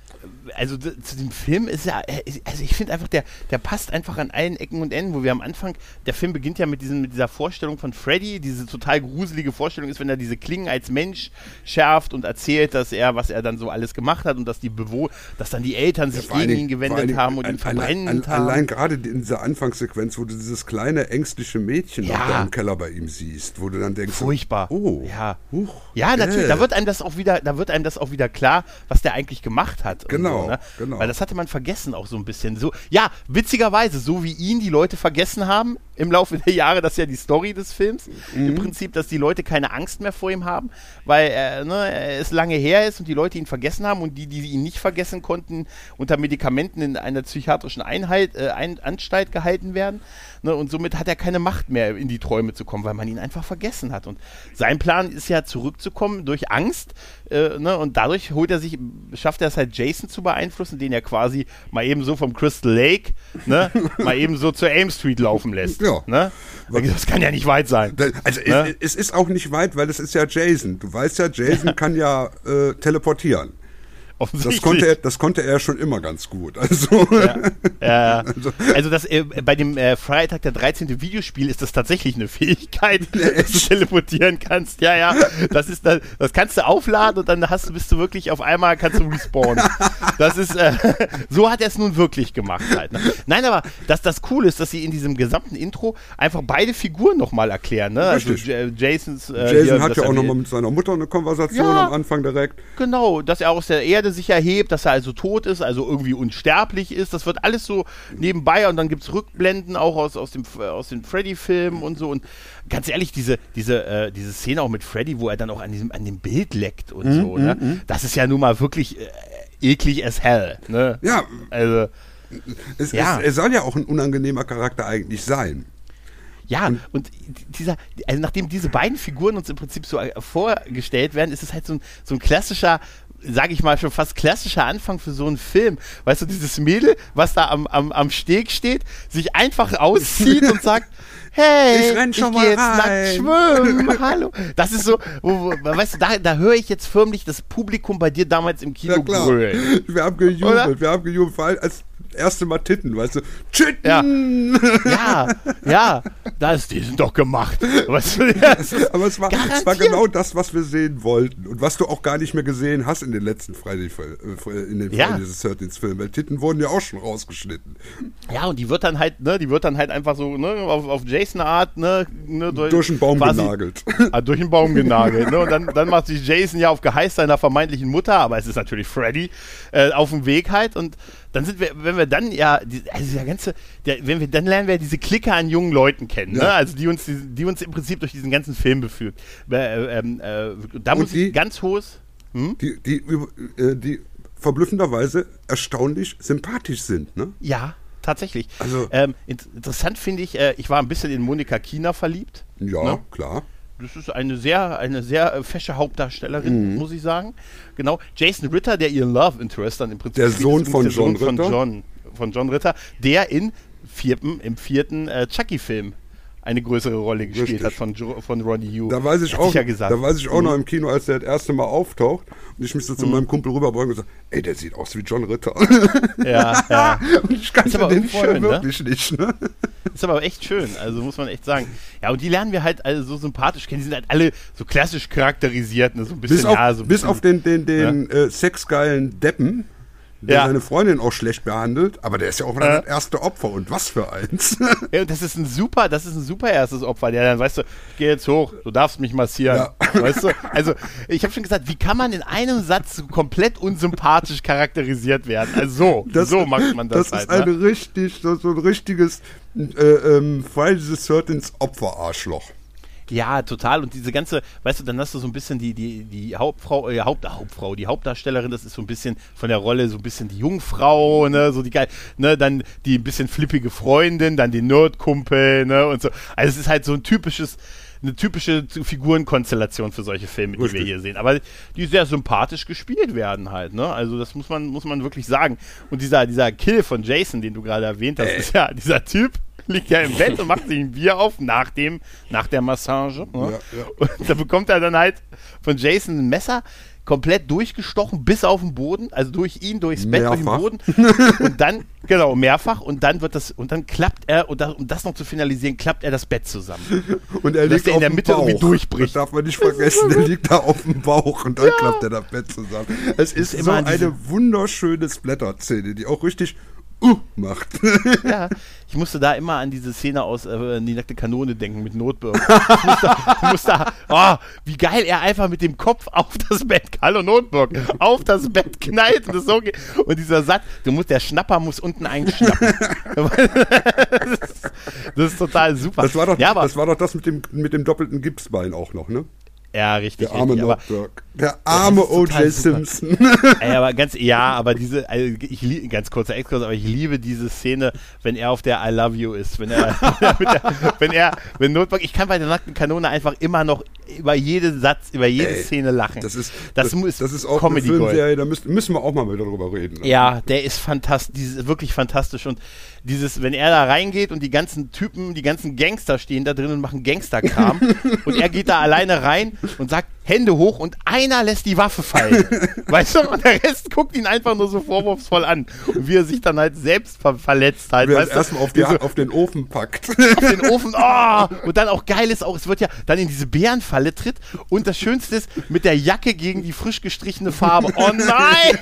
also zu dem Film ist ja, äh, also ich finde einfach, der, der passt einfach an allen Ecken und Enden, wo wir am Anfang, der Film beginnt ja mit, diesem, mit dieser Vorstellung von Freddy, diese total gruselige Vorstellung ist, wenn er diese Klingen als Mensch schärft und erzählt, dass er, was er dann so alles gemacht hat und dass die Bewohner, dass dann die Eltern sich allen gegen ihn Dingen- vor gewendet allen haben und an- ihn verbrennen allein, haben. Allein gerade in dieser Anfangssequenz, wo du dieses kleine ängstliche Mädchen Ja. da im Keller bei ihm siehst, wo du dann denkst, Furchtbar. Oh, Ja. Huch, Ja, natürlich. äh. Da wird einem das auch wieder, da wird einem das auch wieder klar, was der eigentlich gemacht hat. und Genau, so, ne? genau. Weil das hatte man vergessen auch so ein bisschen. So, ja, witzigerweise, so wie ihn die Leute vergessen haben im Laufe der Jahre, das ist ja die Story des Films. Mhm. Im Prinzip, dass die Leute keine Angst mehr vor ihm haben, weil äh, ne, es lange her ist und die Leute ihn vergessen haben und die, die ihn nicht vergessen konnten, unter Medikamenten in einer psychiatrischen Einheit, äh, ein, Anstalt gehalten werden. Ne, und somit hat er keine Macht mehr, in die Träume zu kommen, weil man ihn einfach vergessen hat. Und sein Plan ist ja zurückzukommen durch Angst. Äh, ne, und dadurch holt er sich, schafft er es halt, Jason zu beeinflussen, den er quasi mal eben so vom Crystal Lake, ne, mal eben so zur Elm Street laufen lässt. Ja. Ne? Das kann ja nicht weit sein. Also Ne? es, es ist auch nicht weit, weil es ist ja Jason. Du weißt ja, Jason kann ja äh, teleportieren. Das konnte, er, das konnte er schon immer ganz gut. Also, Ja, also das äh, bei dem äh, Freitag der 13. Videospiel ist das tatsächlich eine Fähigkeit, dass du teleportieren kannst. Ja, ja. Das ist das, das kannst du aufladen und dann hast du bist du wirklich auf einmal kannst du respawnen. Das ist äh, so hat er es nun wirklich gemacht halt. Ne? Nein, aber dass das cool ist, dass sie in diesem gesamten Intro einfach beide Figuren nochmal erklären. Ne? Also Jasons äh, Jason hat ja auch nochmal mit seiner Mutter eine Konversation Ja. am Anfang direkt. Genau, dass er aus der Erde sich erhebt, dass er also tot ist, also irgendwie unsterblich ist. Das wird alles so nebenbei und dann gibt es Rückblenden auch aus, aus, dem, aus den Freddy-Filmen und so. Und ganz ehrlich, diese, diese, äh, diese Szene auch mit Freddy, wo er dann auch an, diesem, an dem Bild leckt und Mhm, so, ne? das ist ja nun mal wirklich äh, eklig as hell. Ne? Ja, Also, es, Ja. es, er soll ja auch ein unangenehmer Charakter eigentlich sein. Ja, und dieser, also nachdem diese beiden Figuren uns im Prinzip so äh, vorgestellt werden, ist es halt so ein, so ein klassischer, sage ich mal, schon fast klassischer Anfang für so einen Film. Weißt du, dieses Mädel, was da am, am, am Steg steht, sich einfach auszieht und sagt, hey, Ich renn schon geh mal jetzt nackt rein." schwimmen, hallo. Das ist so, wo, wo, weißt du, da, da höre ich jetzt förmlich das Publikum bei dir damals im Kino Ja klar. Wir haben gejubelt, Oder? wir haben gejubelt, vor allem als erste Mal Titten, weißt du? Titten! Ja. Ja, ja. das, die sind doch gemacht. Weißt du, Aber es war, es war genau das, was wir sehen wollten und was du auch gar nicht mehr gesehen hast in den letzten Friday, äh, in den Ja. Friday the 13th Filmen, weil Titten wurden ja auch schon rausgeschnitten. Ja, und die wird dann halt, ne, die wird dann halt einfach so, ne, auf, auf Jason-Art, ne, ne, Durch den Baum quasi- genagelt. Ah, durch den Baum genagelt. Ne? Und dann, dann macht sich Jason ja auf Geheiß seiner vermeintlichen Mutter, aber es ist natürlich Freddy, äh, auf dem Weg halt. Und dann sind wir, wenn wir dann ja, also der ganze, der, wenn wir, dann lernen wir diese Clique an jungen Leuten kennen, ne? Ja. also die uns, die, die uns im Prinzip durch diesen ganzen Film beführt. Äh, ähm, äh, da Und muss ich die- ganz hohes. Die, die, äh, die verblüffenderweise erstaunlich sympathisch sind, ne? Ja, tatsächlich. Also- ähm, int interessant finde ich, äh, ich war ein bisschen in Monika Kina verliebt. Ja, Ne? klar. Das ist eine sehr, eine sehr äh, fesche Hauptdarstellerin, Mhm. muss ich sagen. Genau. Jason Ritter, der ihren Love Interest dann im Prinzip Der Sohn ist von der Sohn John von Ritter. John, von John Ritter, der in vierten, im vierten äh, Chucky-Film eine größere Rolle gespielt Richtig. hat von, jo von Ronnie Yu. Da weiß ich Hat auch, ja. Mhm. da weiß ich auch noch im Kino, als der das erste Mal auftaucht und ich mich so zu meinem Kumpel rüberbeugen und gesagt, ey, der sieht aus wie John Ritter. ja, ja. und ich kannte aber den vorher schön, ne? wirklich nicht, ne? Ist aber echt schön, also muss man echt sagen. Ja, und die lernen wir halt alle so sympathisch kennen. Die sind halt alle so klassisch charakterisiert, ne? so ein bisschen, Bis auf, ja, so bis bisschen, auf den, den, den äh, sexgeilen Deppen, der Ja. seine Freundin auch schlecht behandelt, aber der ist ja auch wieder das erste Opfer und was für eins. Ja, das ist ein super, das ist ein super erstes Opfer, der dann, weißt du, ich gehe jetzt hoch, du darfst mich massieren. Ja. Weißt du, also ich habe schon gesagt, wie kann man in einem Satz so komplett unsympathisch charakterisiert werden? Also so, so macht man das, Das ist halt. ne? ein richtig, so, so ein richtiges äh, ähm, Friday the 13th Opferarschloch. Ja, total. Und diese ganze, weißt du, dann hast du so ein bisschen die, die, die Hauptfrau, äh, Haupt, Hauptfrau, die Hauptdarstellerin, das ist so ein bisschen von der Rolle so ein bisschen die Jungfrau, ne, so die geil, ne, dann die ein bisschen flippige Freundin, dann die Nerdkumpel, ne, und so. Also es ist halt so ein typisches, eine typische Figurenkonstellation für solche Filme, die wir Richtig. hier sehen. Aber die sehr sympathisch gespielt werden halt, ne? Also das muss man, muss man wirklich sagen. Und dieser, dieser Kill von Jason, den du gerade erwähnt hast, Äh. ist ja, dieser Typ liegt ja im Bett und macht sich ein Bier auf nach dem, nach der Massage. Ne? Ja, ja. Und da bekommt er dann halt von Jason ein Messer komplett durchgestochen bis auf den Boden, also durch ihn, durchs Bett, durch den Mehrfach. Boden. Und dann, genau, mehrfach. Und dann wird das, und dann klappt er, und da, um das noch zu finalisieren, klappt er das Bett zusammen. Und er Dass liegt der in auf der Mitte Bauch. irgendwie durchbricht. Das darf man nicht vergessen, der liegt da auf dem Bauch und dann klappt er das Bett zusammen. Es ist, ist so immer diese- eine wunderschöne Splatter-Szene, die auch richtig uh macht. Ja, ich musste da immer an diese Szene aus äh, Die nackte Kanone denken mit Notburg. Ich musste, ich musste, oh, wie geil er einfach mit dem Kopf auf das Bett, hallo Notburg, auf das Bett knallt und, das so geht. und dieser Satz, du musst, der Schnapper muss unten einschnappen. das, ist, das ist total super. Das war doch, ja, aber, das, war doch das mit dem, mit dem doppelten Gipsbein auch noch, ne? Ja, richtig, Der arme richtig. Der arme ist O.J. Simpson. Ey, aber ganz, ja, aber diese, also ich ganz kurzer Exkurs, aber ich liebe diese Szene, wenn er auf der I love you ist, wenn er, mit der, wenn er, wenn Notebook, ich kann bei der nackten Kanone einfach immer noch über jeden Satz, über jede Ey, Szene lachen. Das ist, das, das, muss, das ist auch Comedy eine. Filmserie, da müssen, müssen wir auch mal wieder drüber reden. Ja, der ist fantastisch, wirklich fantastisch und dieses, wenn er da reingeht und die ganzen Typen, die ganzen Gangster stehen da drin und machen Gangsterkram und er geht da alleine rein und sagt Hände hoch und einer lässt die Waffe fallen. weißt du, und der Rest guckt ihn einfach nur so vorwurfsvoll an und wie er sich dann halt selbst ver verletzt halt, weißt erstmal auf, die- Diese- auf den Ofen packt. auf den Ofen. Oh! Und dann auch geil ist auch, es wird ja dann in diese Bärenfalle tritt und das Schönste ist mit der Jacke gegen die frisch gestrichene Farbe. Oh nein!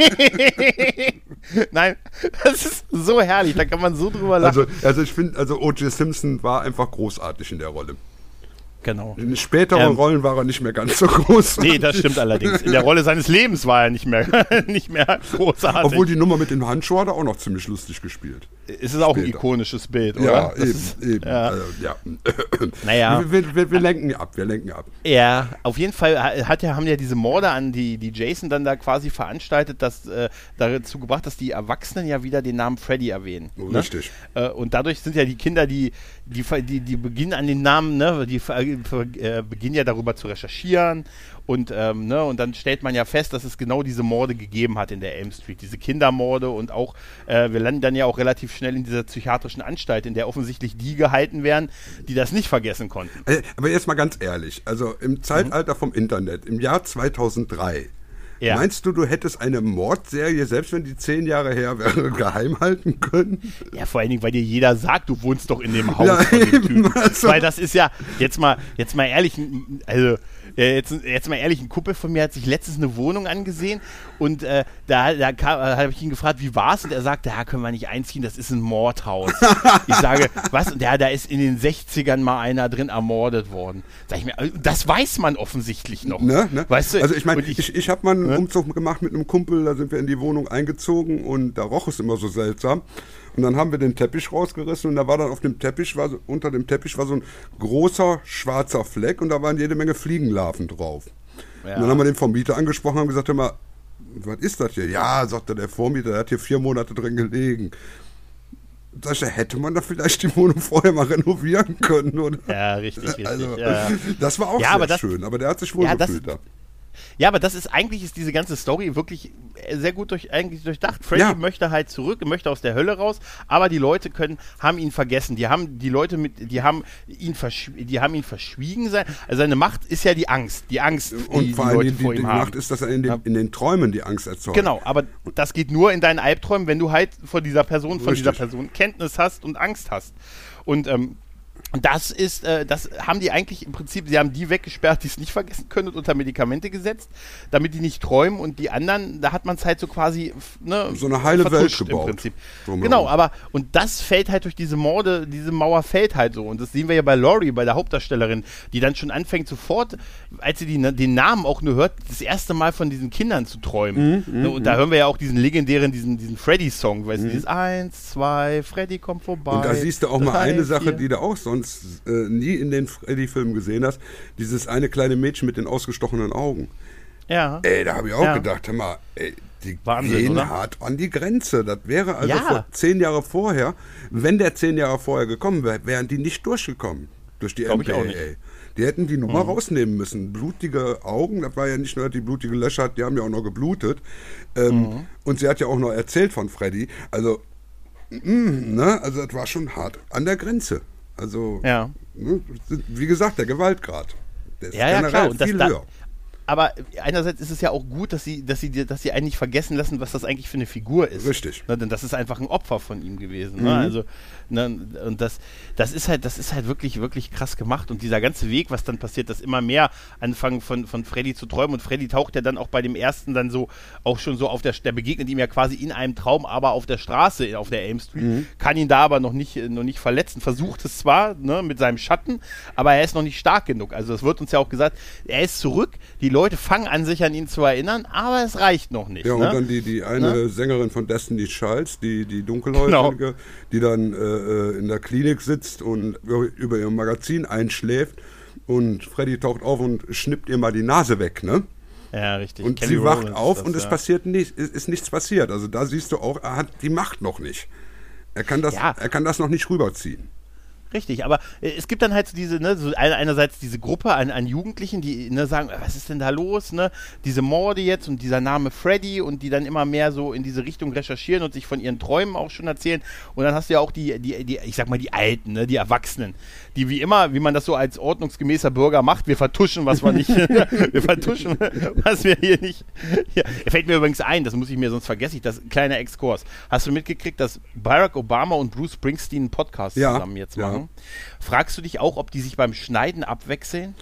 nein, das ist so herrlich, da kann man so drüber lachen. Also, also ich finde, also O.J. Simpson war einfach großartig in der Rolle. Genau. In späteren Ähm, Rollen war er nicht mehr ganz so groß. Nee, das stimmt allerdings. In der Rolle seines Lebens war er nicht mehr, nicht mehr großartig. Obwohl die Nummer mit dem Handschuh hat er auch noch ziemlich lustig gespielt. es ist auch ein ikonisches Bild, oder? Ja, Das eben, ist, eben. Ja. Also, ja. Naja. Wir, wir, wir lenken ab, wir lenken ab. Ja, auf jeden Fall ha- hat ja, haben ja diese Morde an die, die Jason dann da quasi veranstaltet, das äh, dazu gebracht, dass die Erwachsenen ja wieder den Namen Freddy erwähnen. Ne? Richtig. Äh, und dadurch sind ja die Kinder, die, die, die, die beginnen an den Namen, ne, die äh, beginnen ja darüber zu recherchieren und, ähm, ne, und dann stellt man ja fest, dass es genau diese Morde gegeben hat in der Elm Street, diese Kindermorde und auch, äh, wir landen dann ja auch relativ schnell in dieser psychiatrischen Anstalt, in der offensichtlich die gehalten werden, die das nicht vergessen konnten. Äh, Aber jetzt mal ganz ehrlich, also im Zeitalter vom Internet, im Jahr 2003, Ja. Meinst du, du hättest eine Mordserie, selbst wenn die zehn Jahre her wäre, geheim halten können? Ja, vor allen Dingen, weil dir jeder sagt, du wohnst doch in dem Haus ja, von dem Typen. Also. Weil das ist ja, jetzt mal, jetzt mal ehrlich, also jetzt, jetzt mal ehrlich, ein Kumpel von mir hat sich letztens eine Wohnung angesehen und äh, da, da äh, habe ich ihn gefragt, wie war's? Und er sagte, ja, können wir nicht einziehen, das ist ein Mordhaus. ich sage, was? Und ja, da ist in den 60ern mal einer drin ermordet worden. Sag ich mir, äh, das weiß man offensichtlich noch. Ne, ne? Weißt du? Also ich meine, ich, ich, ich habe mal einen ne? Umzug gemacht mit einem Kumpel, da sind wir in die Wohnung eingezogen und da roch es immer so seltsam. Und dann haben wir den Teppich rausgerissen und da war dann auf dem Teppich, war unter dem Teppich war so ein großer schwarzer Fleck und da waren jede Menge Fliegenlarven drauf. Ja. Und dann haben wir den Vermieter angesprochen und gesagt, hör mal, was ist das hier? Ja, sagte der Vormieter, der hat hier vier Monate drin gelegen. Da hätte man da vielleicht die Wohnung vorher mal renovieren können, oder? Ja, richtig, richtig. Also, ja. Das war auch ja, sehr das, schön, aber der hat sich wohl ja, gefühlt. Das, ja, aber das ist eigentlich ist diese ganze Story wirklich äh, sehr gut durch, eigentlich durchdacht. Freddy ja. möchte halt zurück, möchte aus der Hölle raus, aber die Leute können, haben ihn vergessen. Die haben die Leute mit, die haben ihn, die haben ihn verschwiegen sein. Also seine Macht ist ja die Angst, die Angst, die, Und vor allem die, die, die Macht ist, dass er in den, in den, Träumen die Angst erzeugt. Genau, aber das geht nur in deinen Albträumen, wenn du halt von dieser Person, von Richtig. dieser Person Kenntnis hast und Angst hast. Und ähm, das ist, äh, das haben die eigentlich im Prinzip, sie haben die weggesperrt, die es nicht vergessen können und unter Medikamente gesetzt, damit die nicht träumen und die anderen, da hat man es halt so quasi, ne, so eine heile Welt gebaut. Im Prinzip. Genau, aber, und das fällt halt durch diese Morde, diese Mauer fällt halt so und das sehen wir ja bei Laurie, bei der Hauptdarstellerin, die dann schon anfängt sofort, als sie die, den Namen auch nur hört, das erste Mal von diesen Kindern zu träumen. Mhm, ne, und da hören wir ja auch diesen legendären, diesen, diesen Freddy-Song, weißt du, mhm. dieses Eins, zwei, Freddy kommt vorbei. Und da siehst du auch drei, mal eine Sache, vier. die da auch sonst sonst äh, nie in den Freddy-Filmen gesehen hast, dieses eine kleine Mädchen mit den ausgestochenen Augen. Ja. Ey, da habe ich auch ja. gedacht, hör mal, ey, die Wahnsinn, gehen oder? hart an die Grenze. Das wäre also ja. vor zehn Jahre vorher, wenn der zehn Jahre vorher gekommen wäre, wären die nicht durchgekommen durch die Glaub MPAA. Die hätten die Nummer mhm. rausnehmen müssen. Blutige Augen, das war ja nicht nur die blutige Löcher, die haben ja auch noch geblutet. Ähm, mhm. Und sie hat ja auch noch erzählt von Freddy. Also, mh, mm, ne? also das war schon hart an der Grenze. Also, ja. ne, wie gesagt, der Gewaltgrad. Der ist ja, ja, klar. Und viel das, höher aber einerseits ist es ja auch gut, dass sie, dass sie, dass sie eigentlich vergessen lassen, was das eigentlich für eine Figur ist. Richtig. Ne, denn das ist einfach ein Opfer von ihm gewesen. Ne? Mhm. Also, ne, und das, das ist halt, das ist halt wirklich, wirklich krass gemacht. Und dieser ganze Weg, was dann passiert, dass immer mehr anfangen von, von Freddy zu träumen. Und Freddy taucht ja dann auch bei dem ersten dann so auch schon so auf der, der begegnet ihm ja quasi in einem Traum, aber auf der Straße, auf der Elm Street, mhm. kann ihn da aber noch nicht, noch nicht verletzen. Versucht es zwar, ne, mit seinem Schatten, aber er ist noch nicht stark genug. Also es wird uns ja auch gesagt, er ist zurück. Die Leute fangen an, sich an ihn zu erinnern, aber es reicht noch nicht. Ja, und ne? dann die, die eine ne? Sängerin von Destiny Childs, die, die Dunkelhäutige, genau. die dann äh, äh, in der Klinik sitzt und über ihr Magazin einschläft und Freddy taucht auf und schnippt ihr mal die Nase weg, ne? Ja, richtig. Und Kelly sie wacht Rollins auf das, und es ja. passiert nicht, ist nichts passiert. Also da siehst du auch, er hat die Macht noch nicht. Er kann das, ja. er kann das noch nicht rüberziehen. Richtig, aber äh, es gibt dann halt so diese, ne, so einerseits diese Gruppe an, an Jugendlichen, die ne, sagen, was ist denn da los, ne? Diese Morde jetzt und dieser Name Freddy und die dann immer mehr so in diese Richtung recherchieren und sich von ihren Träumen auch schon erzählen. Und dann hast du ja auch die, die, die ich sag mal, die Alten, ne, die Erwachsenen, die wie immer, wie man das so als ordnungsgemäßer Bürger macht, wir vertuschen, was wir nicht, wir vertuschen, was wir hier nicht. Ja. Fällt mir übrigens ein, das muss ich mir, sonst vergesse ich das, kleiner Exkurs. Hast du mitgekriegt, dass Barack Obama und Bruce Springsteen einen Podcast ja, zusammen jetzt machen? Ja. Fragst du dich auch, ob die sich beim Schneiden abwechseln?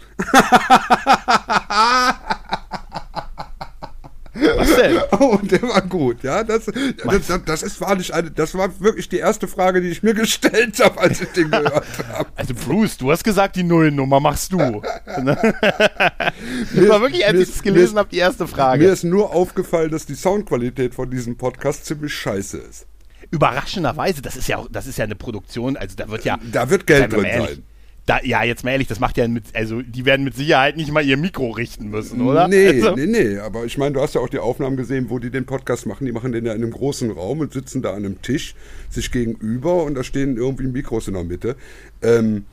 Was denn? Oh, der war gut, ja. Das, das, das, ist, war nicht eine, das war wirklich die erste Frage, die ich mir gestellt habe, als ich den gehört habe. Also Bruce, du hast gesagt, die Nullnummer machst du. das war wirklich, als ich es gelesen habe, die erste Frage. Mir ist nur aufgefallen, dass die Soundqualität von diesem Podcast ziemlich scheiße ist. Überraschenderweise, das ist ja auch, das ist ja eine Produktion, also da wird ja. Da wird Geld drin sein. Da, ja, jetzt mal ehrlich, das macht ja mit, also die werden mit Sicherheit nicht mal ihr Mikro richten müssen, oder? Nee, also. nee, nee, aber ich meine, du hast ja auch die Aufnahmen gesehen, wo die den Podcast machen. Die machen den ja in einem großen Raum und sitzen da an einem Tisch, sich gegenüber und da stehen irgendwie Mikros in der Mitte. Ähm,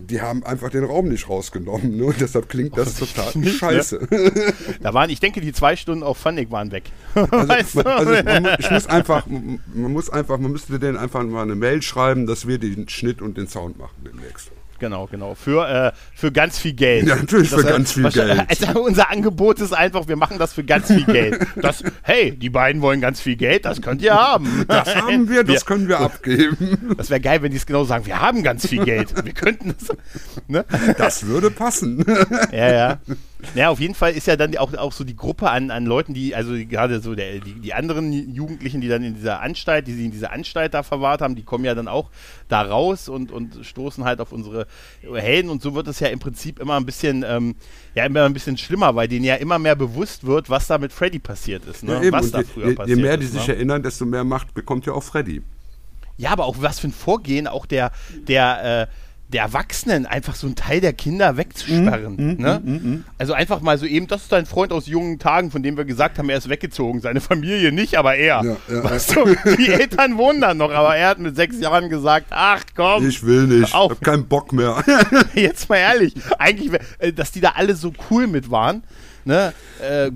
die haben einfach den Raum nicht rausgenommen ne? und deshalb klingt das total nicht, scheiße. Ja. Da waren, ich denke, die zwei Stunden auf Funnig waren weg. Also, weißt du? also man, ich muss einfach, man muss einfach, man müsste denen einfach mal eine Mail schreiben, dass wir den Schnitt und den Sound machen demnächst. Genau, genau. Für, äh, für ganz viel Geld. Ja, natürlich das, für ganz viel Geld. Also unser Angebot ist einfach, wir machen das für ganz viel Geld. Das, hey, die beiden wollen ganz viel Geld, das könnt ihr haben. Das haben wir, das können wir abgeben. Das wäre geil, wenn die es genau sagen, wir haben ganz viel Geld. Wir könnten das. Ne? Das würde passen. Ja, ja. Ja, auf jeden Fall ist ja dann auch, auch so die Gruppe an, an Leuten, die, also gerade so der, die, die anderen Jugendlichen, die dann in dieser Anstalt, die sie in dieser Anstalt da verwahrt haben, die kommen ja dann auch da raus und, und stoßen halt auf unsere Helden und so wird es ja im Prinzip immer ein bisschen, ähm, ja, immer ein bisschen schlimmer, weil denen ja immer mehr bewusst wird, was da mit Freddy passiert ist, ne? Ja, eben. was Und da je, früher je, passiert je mehr ist. die sich ne? erinnern, desto mehr Macht bekommt ja auch Freddy. Ja, aber auch was für ein Vorgehen auch der, der, äh, der Erwachsenen, einfach so einen Teil der Kinder wegzusperren. Mhm, ne? Also einfach mal so eben, das ist dein Freund aus jungen Tagen, von dem wir gesagt haben, er ist weggezogen. Seine Familie nicht, aber er. Ja, ja, weißt du, die Eltern wohnen dann noch, aber er hat mit sechs Jahren gesagt, ach komm, Ich will nicht, Auf. hab keinen Bock mehr. jetzt mal ehrlich, eigentlich, äh, dass die da alle so cool mit waren, ne, äh,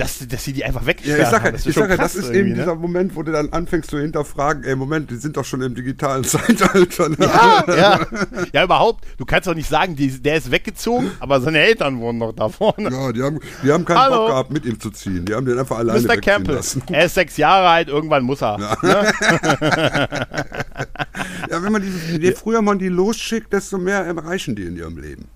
dass, dass sie die einfach Ja, weggesperrt ich sag ja, haben. Das ich sag ja, krass das ist eben ne? dieser Moment, wo du dann anfängst zu hinterfragen, ey, Moment, die sind doch schon im digitalen Zeitalter. Ne? Ja, ja. Ja, überhaupt. Du kannst doch nicht sagen, die, der ist weggezogen, aber seine Eltern wohnen noch da vorne. Ja, die haben, die haben keinen Hallo. Bock gehabt, mit ihm zu ziehen. Die haben den einfach alleine Mr. Campbell. lassen. Er ist sechs Jahre alt, irgendwann muss er. Ne? Ja, wenn man die, je früher man die losschickt, desto mehr erreichen die in ihrem Leben.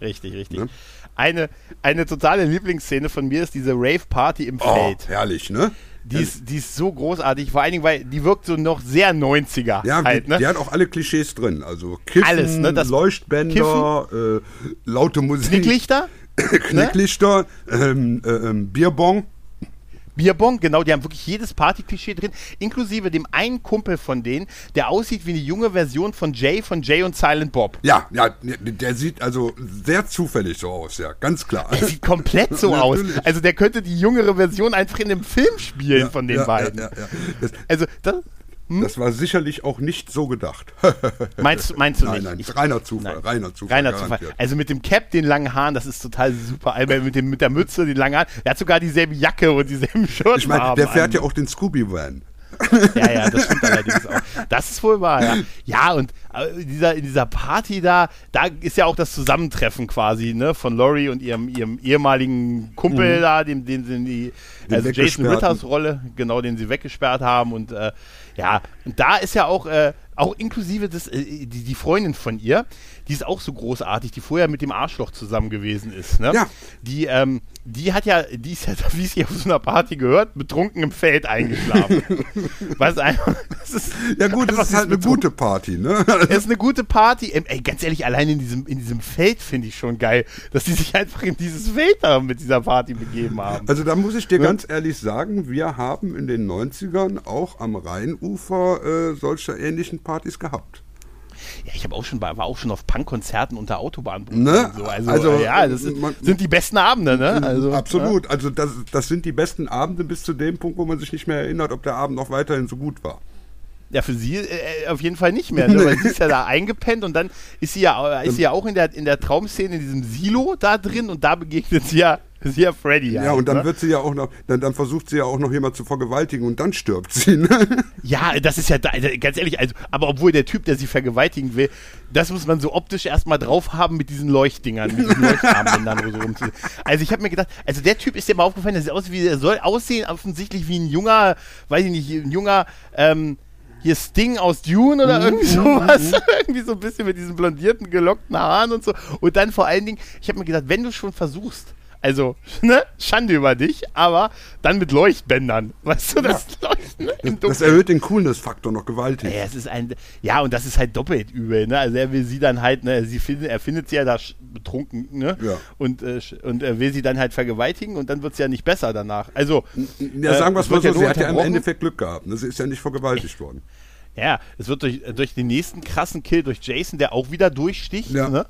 Richtig, richtig. Ne? Eine, eine totale Lieblingsszene von mir ist diese Rave-Party im Oh, Feld. herrlich, ne? Die ist, die ist so großartig, vor allen Dingen, weil die wirkt so noch sehr 90er Ja, halt, die, ne? die hat auch alle Klischees drin. Also Kiffen, Alles, ne? Das Leuchtbänder, äh, laute Musik, Knicklichter, Knicklichter, ähm, äh, ähm, Bierbong. Bierbong, genau, die haben wirklich jedes Party-Klischee drin, inklusive dem einen Kumpel von denen, der aussieht wie eine junge Version von Jay von Jay und Silent Bob. Ja, ja, der, sieht also sehr zufällig so aus, ja, ganz klar. Der sieht komplett so aus. Also der könnte die jüngere Version einfach in einem Film spielen Ja, von den ja, beiden. Ja, ja. Das, Also, das, war sicherlich auch nicht so gedacht. meinst, du- meinst du nein, nicht? nein, Ich- reiner Zufall, Nein. reiner Zufall. Reiner Zufall. garantiert. Also mit dem Cap, den langen Haaren, das ist total super. Mit, dem, mit der Mütze, den langen Haaren. Der hat sogar dieselbe Jacke und dieselben Shirts. Ich meine, der fährt ja auch den Scooby-Van. Ja, ja, das stimmt allerdings auch. Das ist wohl wahr, ja. Ja, und äh, in dieser, in dieser Party da, da ist ja auch das Zusammentreffen quasi, ne, von Laurie und ihrem, ihrem ehemaligen Kumpel da, dem, den sie die, Den also Jason. Ritters Rolle, genau, den sie weggesperrt haben und äh, ja, und da ist ja auch, äh, auch inklusive des, äh, die, die Freundin von ihr, die ist auch so großartig, die vorher mit dem Arschloch zusammen gewesen ist, ne? Ja. Die, ähm, die hat ja, die ist ja, wie es hier auf so einer Party gehört, betrunken im Feld eingeschlafen. Was einfach, das ist, Ja gut, das ist halt eine gute Party, ne? Es ist eine gute Party. Ähm, Ey, ganz ehrlich, allein in diesem, in diesem Feld finde ich schon geil, dass die sich einfach in dieses Feld da mit dieser Party begeben haben. Also da muss ich dir ganz ehrlich sagen, wir haben in den 90ern auch am Rheinufer äh, solche ähnlichen Partys gehabt. Ja, ich habe auch schon, war auch schon auf Punkkonzerten unter Autobahnbrücken Ne? so. Also, Also, äh, ja, das ist, man- sind die besten Abende, ne? Also, Absolut. Also das, das sind die besten Abende bis zu dem Punkt, wo man sich nicht mehr erinnert, ob der Abend noch weiterhin so gut war. Ja, für sie äh, auf jeden Fall nicht mehr, ne? weil sie ist ja da eingepennt und dann ist sie ja, ist sie ja auch in der, in der Traumszene in diesem Silo da drin und da begegnet sie ja, sie ja Freddy. Ja, halt, und dann ne? wird sie ja auch noch, dann, dann versucht sie ja auch noch jemand zu vergewaltigen und dann stirbt sie. Ne? Ja, das ist ja, da, also ganz ehrlich, also, aber obwohl der Typ, der sie vergewaltigen will, das muss man so optisch erstmal drauf haben mit diesen Leuchtdingern, mit diesen Leuchtarmbändern, so rum Also ich habe mir gedacht, also der Typ ist dir mal aufgefallen, der sieht aus wie, der soll aussehen offensichtlich wie ein junger, weiß ich nicht, ein junger, ähm, hier Sting aus Dune oder irgendwie sowas. irgendwie so ein bisschen mit diesen blondierten, gelockten Haaren und so. Und dann vor allen Dingen, ich habe mir gedacht, wenn du schon versuchst, also, ne, Schande über dich, aber dann mit Leuchtbändern. Weißt du, das Leuchten ne, Das Dunkeln. erhöht den Coolness-Faktor noch gewaltig. Ja, es ist ein, ja, und das ist halt doppelt übel, ne? Also er will sie dann halt, ne, sie findet, er findet sie ja da betrunken, ne? Ja. Und, äh, und er will sie dann halt vergewaltigen und dann wird es ja nicht besser danach. Also, Ja, sagen wir es mal ja so, nur sie hat ja im. Endeffekt Glück gehabt. Ne? Sie ist ja nicht vergewaltigt worden. ja, es wird durch, durch den nächsten krassen Kill durch Jason, der auch wieder durchsticht, Ja. ne?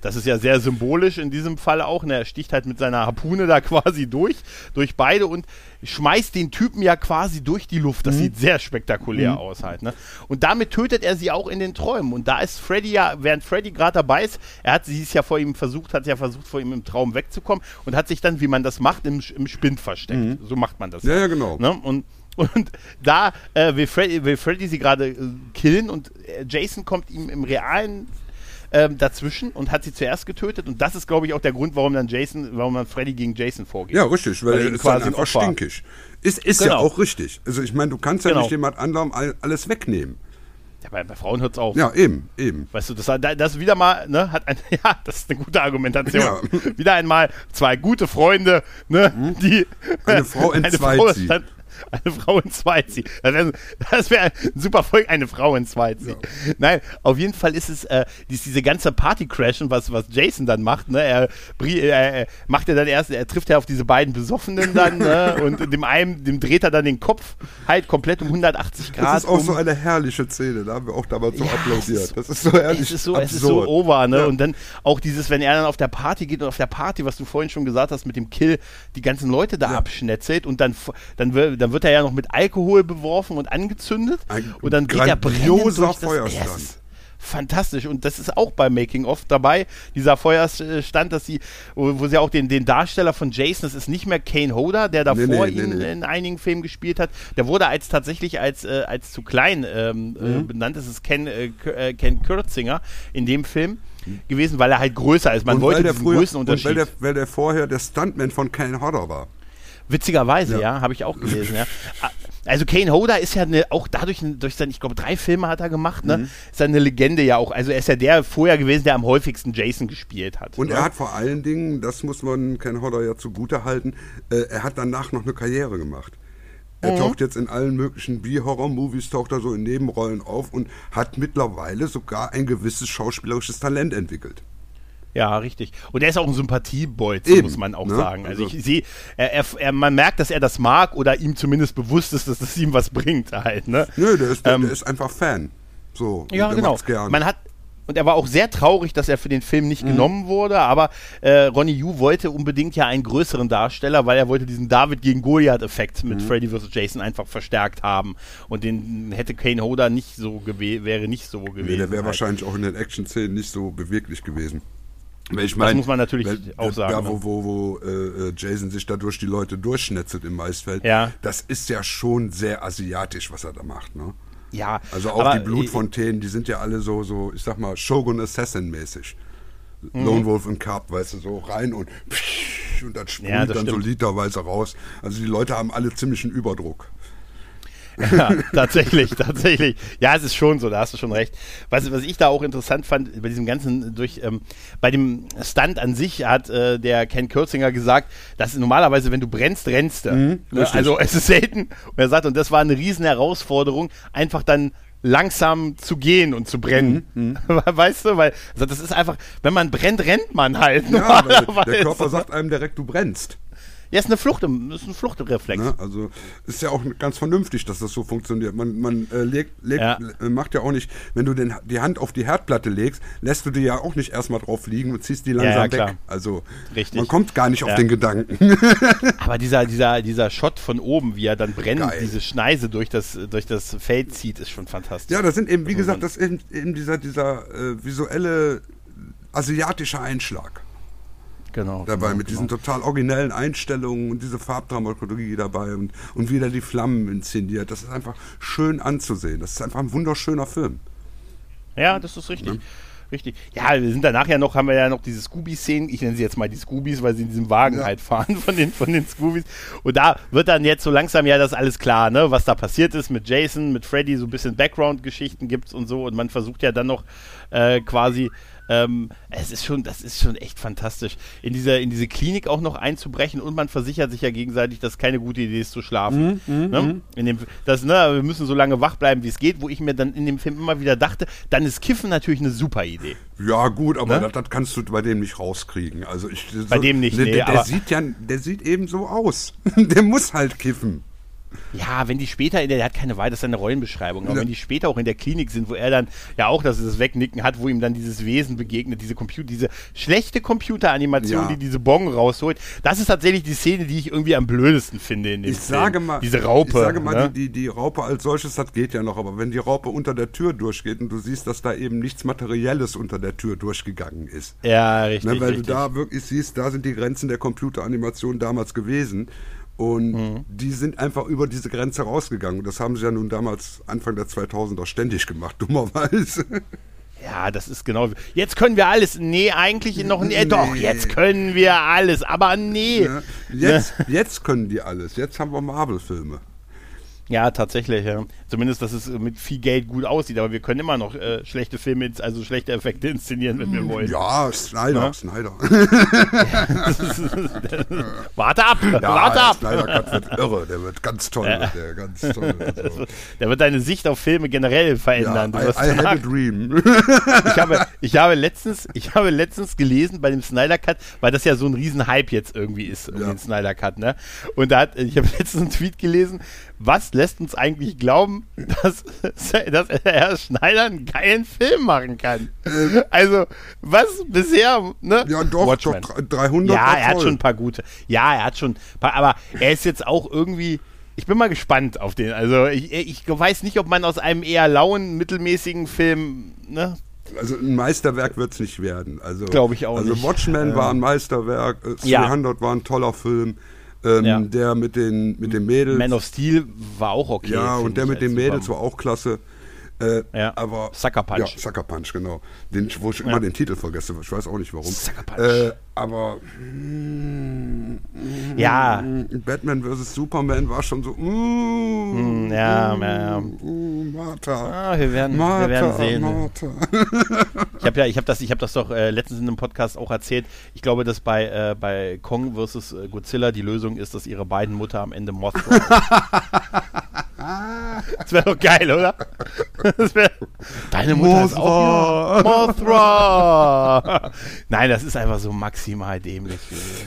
Das ist ja sehr symbolisch in diesem Fall auch. Ne? Er sticht halt mit seiner Harpune da quasi durch, durch beide und schmeißt den Typen ja quasi durch die Luft. Das sieht sehr spektakulär aus halt. Ne? Und damit tötet er sie auch in den Träumen. Und da ist Freddy ja, während Freddy gerade dabei ist, er hat sie ist ja vor ihm versucht, hat ja versucht, vor ihm im Traum wegzukommen und hat sich dann, wie man das macht, im, im Spind versteckt. So macht man das. Ja, ja, genau. Ne? Und, und da äh, will, Freddy, will Freddy sie gerade äh, killen und äh, Jason kommt ihm im realen ähm, dazwischen und hat sie zuerst getötet. Und das ist, glaube ich, auch der Grund, warum dann Jason, warum man Freddy gegen Jason vorgeht. Ja, richtig, weil, Weil er ihn ist quasi dann ein einfach stinkig. Ist, ist ja Genau. auch richtig. Also ich meine, du kannst ja Genau. nicht jemand anderem all- alles wegnehmen. Ja, bei, bei Frauen hört es auf. Ja, eben, eben. Weißt du, das, das wieder mal, ne, hat ein, ja, das ist eine gute Argumentation. Ja. Wieder einmal zwei gute Freunde, ne, die. Mhm. Eine Frau entzweit Frau sie. stand- Eine Frau entzweit sie. Das wäre wär ein super Volk, eine Frau entzweit sie. Nein, auf jeden Fall ist es äh, dies, diese ganze Party-Crashen, was, was Jason dann macht, ne, er, brie- äh, macht er dann erst, er trifft ja auf diese beiden Besoffenen dann, ne, und dem einen, dem dreht er dann den Kopf halt komplett um 180 Grad. Das ist auch um. so eine herrliche Szene, da haben wir auch damals so Ja, applaudiert. ist- Das ist so herrlich. Es ist so, es ist so over, ne? Ja. Und dann auch dieses, wenn er dann auf der Party geht und auf der Party, was du vorhin schon gesagt hast, mit dem Kill, die ganzen Leute da Ja. abschnetzelt und dann, dann, wir- dann wird er ja noch mit Alkohol beworfen und angezündet. Ein und dann geht er brennend durch das Feuerstand. Fantastisch und das ist auch bei Making of dabei, dieser Feuerstand, dass sie, wo, sie auch den, den Darsteller von Jason, das ist nicht mehr Kane Hodder, der davor Nee, nee, ihn nee. in einigen Filmen gespielt hat, der wurde als tatsächlich als, äh, als zu klein ähm, Mhm. äh, benannt. Das ist Ken, äh, äh, Ken Kürzinger in dem Film gewesen, weil er halt größer ist. Man und wollte diesen früher, und Größenunterschied. weil der, weil der vorher der Stuntman von Kane Hodder war. Witzigerweise, ja, Ja. habe ich auch gelesen, ja. Also Kane Hodder ist ja eine, auch dadurch, durch seine, ich glaube, drei Filme hat er gemacht, Mhm. ne? Ist ja eine Legende ja auch. Also er ist ja der vorher gewesen, der am häufigsten Jason gespielt hat. Und ne? er hat vor allen Dingen, das muss man Ken Hodder ja zugute halten, äh, er hat danach noch eine Karriere gemacht. Er Mhm. taucht jetzt in allen möglichen B-Horror-Movies, taucht er so in Nebenrollen auf und hat mittlerweile sogar ein gewisses schauspielerisches Talent entwickelt. Ja, richtig. Und er ist auch ein Sympathiebolz, Eben, muss man auch ne? sagen. Also, Also- ich sehe, er, er, er, man merkt, dass er das mag oder ihm zumindest bewusst ist, dass das ihm was bringt halt, ne? Nö, der ist, der, Ähm, der ist einfach Fan. So, und Ja, genau. Man hat und er war auch sehr traurig, dass er für den Film Mhm. nicht genommen wurde, aber äh, Ronnie Yu wollte unbedingt ja einen größeren Darsteller, weil er wollte diesen David gegen Goliath-Effekt Mhm. mit Freddy vs. Jason einfach verstärkt haben. Und den hätte Kane Hodder nicht so gewe wäre nicht so gewesen. Nee, der wäre halt. wahrscheinlich auch in den Action-Szenen nicht so beweglich gewesen. Ich Das mein, muss man natürlich weil, auch sagen, Da, ne? wo, wo, wo äh, äh, Jason sich da durch die Leute durchschnetzelt im Maisfeld, Ja. das ist ja schon sehr asiatisch, was er da macht. Ne? Ja, Also auch die Blutfontänen, die sind ja alle so, so ich sag mal, Shogun Assassin-mäßig. Mhm. Lone Wolf und Carp, weißt du, so rein und und dann sprüht Ja, das dann so stimmt. literweise raus. Also die Leute haben alle ziemlichen Überdruck. Ja, tatsächlich, tatsächlich. Ja, es ist schon so, da hast du schon recht. Was, was ich da auch interessant fand, bei diesem ganzen, durch, ähm, bei dem Stunt an sich hat äh, der Ken Kürzinger gesagt, dass normalerweise, wenn du brennst, rennst du. ne? richtig. Also es ist selten. Und er sagt, und das war eine riesen Herausforderung, einfach dann langsam zu gehen und zu brennen. Weißt du, weil also das ist einfach, wenn man brennt, rennt man halt. Ja, der Körper sagt einem direkt, du brennst. Ja, ist eine Flucht, ist ein Fluchtreflex. Ne? Also ist ja auch ganz vernünftig, dass das so funktioniert. Man, man äh, legt, legt, Ja. äh, macht ja auch nicht, wenn du den, die Hand auf die Herdplatte legst, lässt du die ja auch nicht erstmal drauf liegen und ziehst die langsam ja, weg. klar. Also Richtig. man kommt gar nicht auf Ja. den Gedanken. Aber dieser, dieser, dieser Shot von oben, wie er dann brennt, Geil. diese Schneise durch das, durch das Feld zieht, ist schon fantastisch. ja, das sind eben, wie Also gesagt, das eben, eben dieser, dieser äh, visuelle asiatische Einschlag genau. dabei, genau, mit genau. diesen total originellen Einstellungen und diese Farbdramaturgie dabei und, und wieder die Flammen inszeniert. Das ist einfach schön anzusehen. Das ist einfach ein wunderschöner Film. Ja, das ist richtig. Richtig. Ja, wir sind danach ja noch, haben wir ja noch diese Scooby-Szenen, ich nenne sie jetzt mal die Scoobies, weil sie in diesem Wagen Ja. halt fahren von den, von den Scoobies. Und da wird dann jetzt so langsam ja das alles klar, ne, was da passiert ist mit Jason, mit Freddy, so ein bisschen Background-Geschichten gibt's und so. Und man versucht ja dann noch äh, quasi, ähm, es ist schon, das ist schon echt fantastisch, in diese, in diese Klinik auch noch einzubrechen und man versichert sich ja gegenseitig, dass keine gute Idee ist zu schlafen. ne? in dem, das, ne, wir müssen so lange wach bleiben, wie es geht, wo ich mir dann in dem Film immer wieder dachte, dann ist Kiffen natürlich eine super Idee. Ja, gut, aber Ne? das, das kannst du bei dem nicht rauskriegen. Also ich, Bei dem nicht, der, nee, der, der aber- sieht ja, der sieht eben so aus. der muss halt kiffen. Ja, wenn die später, in der, der hat keine Wahl, das ist eine Rollenbeschreibung, aber Ja. wenn die später auch in der Klinik sind, wo er dann ja auch das, das Wegnicken hat, wo ihm dann dieses Wesen begegnet, diese Computer, diese schlechte Computeranimation, Ja. die diese Bong rausholt, das ist tatsächlich die Szene, die ich irgendwie am blödesten finde in dem Ich Film. sage mal, diese Raupe. Ich sage mal, ne? die, die, die Raupe als solches, das geht ja noch, aber wenn die Raupe unter der Tür durchgeht und du siehst, dass da eben nichts Materielles unter der Tür durchgegangen ist. ja, richtig. Ne, weil richtig. du da wirklich siehst, da sind die Grenzen der Computeranimation damals gewesen. Und Mhm. die sind einfach über diese Grenze rausgegangen. Und das haben sie ja nun damals Anfang der 2000er ständig gemacht, dummerweise. Ja, das ist genau. Jetzt können wir alles. Nee, eigentlich noch. Nee, doch, jetzt können wir alles. Aber nee. Ja, jetzt, jetzt können die alles. Jetzt haben wir Marvel-Filme. Ja, tatsächlich. Ja. Zumindest, dass es mit viel Geld gut aussieht. Aber wir können immer noch äh, schlechte Filme, also schlechte Effekte inszenieren, wenn wir wollen. Ja, Snyder, Ja. Snyder. Warte ab, Ja, warte ab. Snyder Cut wird irre, der wird ganz toll, wird der ganz toll. Also, Der wird deine Sicht auf Filme generell ja, verändern. Du I, I had a dream. ich, habe, ich, habe letztens, ich habe letztens gelesen bei dem Snyder Cut, weil das ja so ein Riesen-Hype jetzt irgendwie ist, um Ja. den Snyder Cut, ne? Und da hat, ich habe letztens einen Tweet gelesen, was lässt uns eigentlich glauben, dass, dass Herr Schneider einen geilen Film machen kann? Also, was bisher, ne? Ja, doch, Watchmen. doch 300 Ja, er hat schon ein paar gute. Ja, er hat schon ein paar, aber er ist jetzt auch irgendwie. Ich bin mal gespannt auf den. Also ich, ich weiß nicht, ob man aus einem eher lauen, mittelmäßigen Film, ne? Also ein Meisterwerk wird es nicht werden. Also, Glaub ich auch also nicht. Watchmen Ähm, war ein Meisterwerk, äh, ja. 300 war ein toller Film. Ähm, Ja. Der mit den, mit den Mädels. Man of Steel war auch okay. ja, und der mit den Mädels war auch klasse. Äh, Ja. aber Sucker Punch. Ja, Sucker Punch, genau. Den, wo ich Ja. immer den Titel vergesse, ich weiß auch nicht warum. Sucker Punch. Äh, aber mm, Ja. Batman vs. Superman war schon so. Mm, ja, ja, ja. mm, Martha. Ah, wir werden, Martha, wir werden sehen. Martha. Ich habe ja, ich habe das, ich habe das doch äh, letztens in einem Podcast auch erzählt. Ich glaube, dass bei äh, bei Kong vs. äh, Godzilla die Lösung ist, dass ihre beiden Mutter am Ende Mothra. ist. das wäre doch geil, oder? Das wär, deine Mutter ist auch. Mothra. Nein, das ist einfach so maximal dämlich.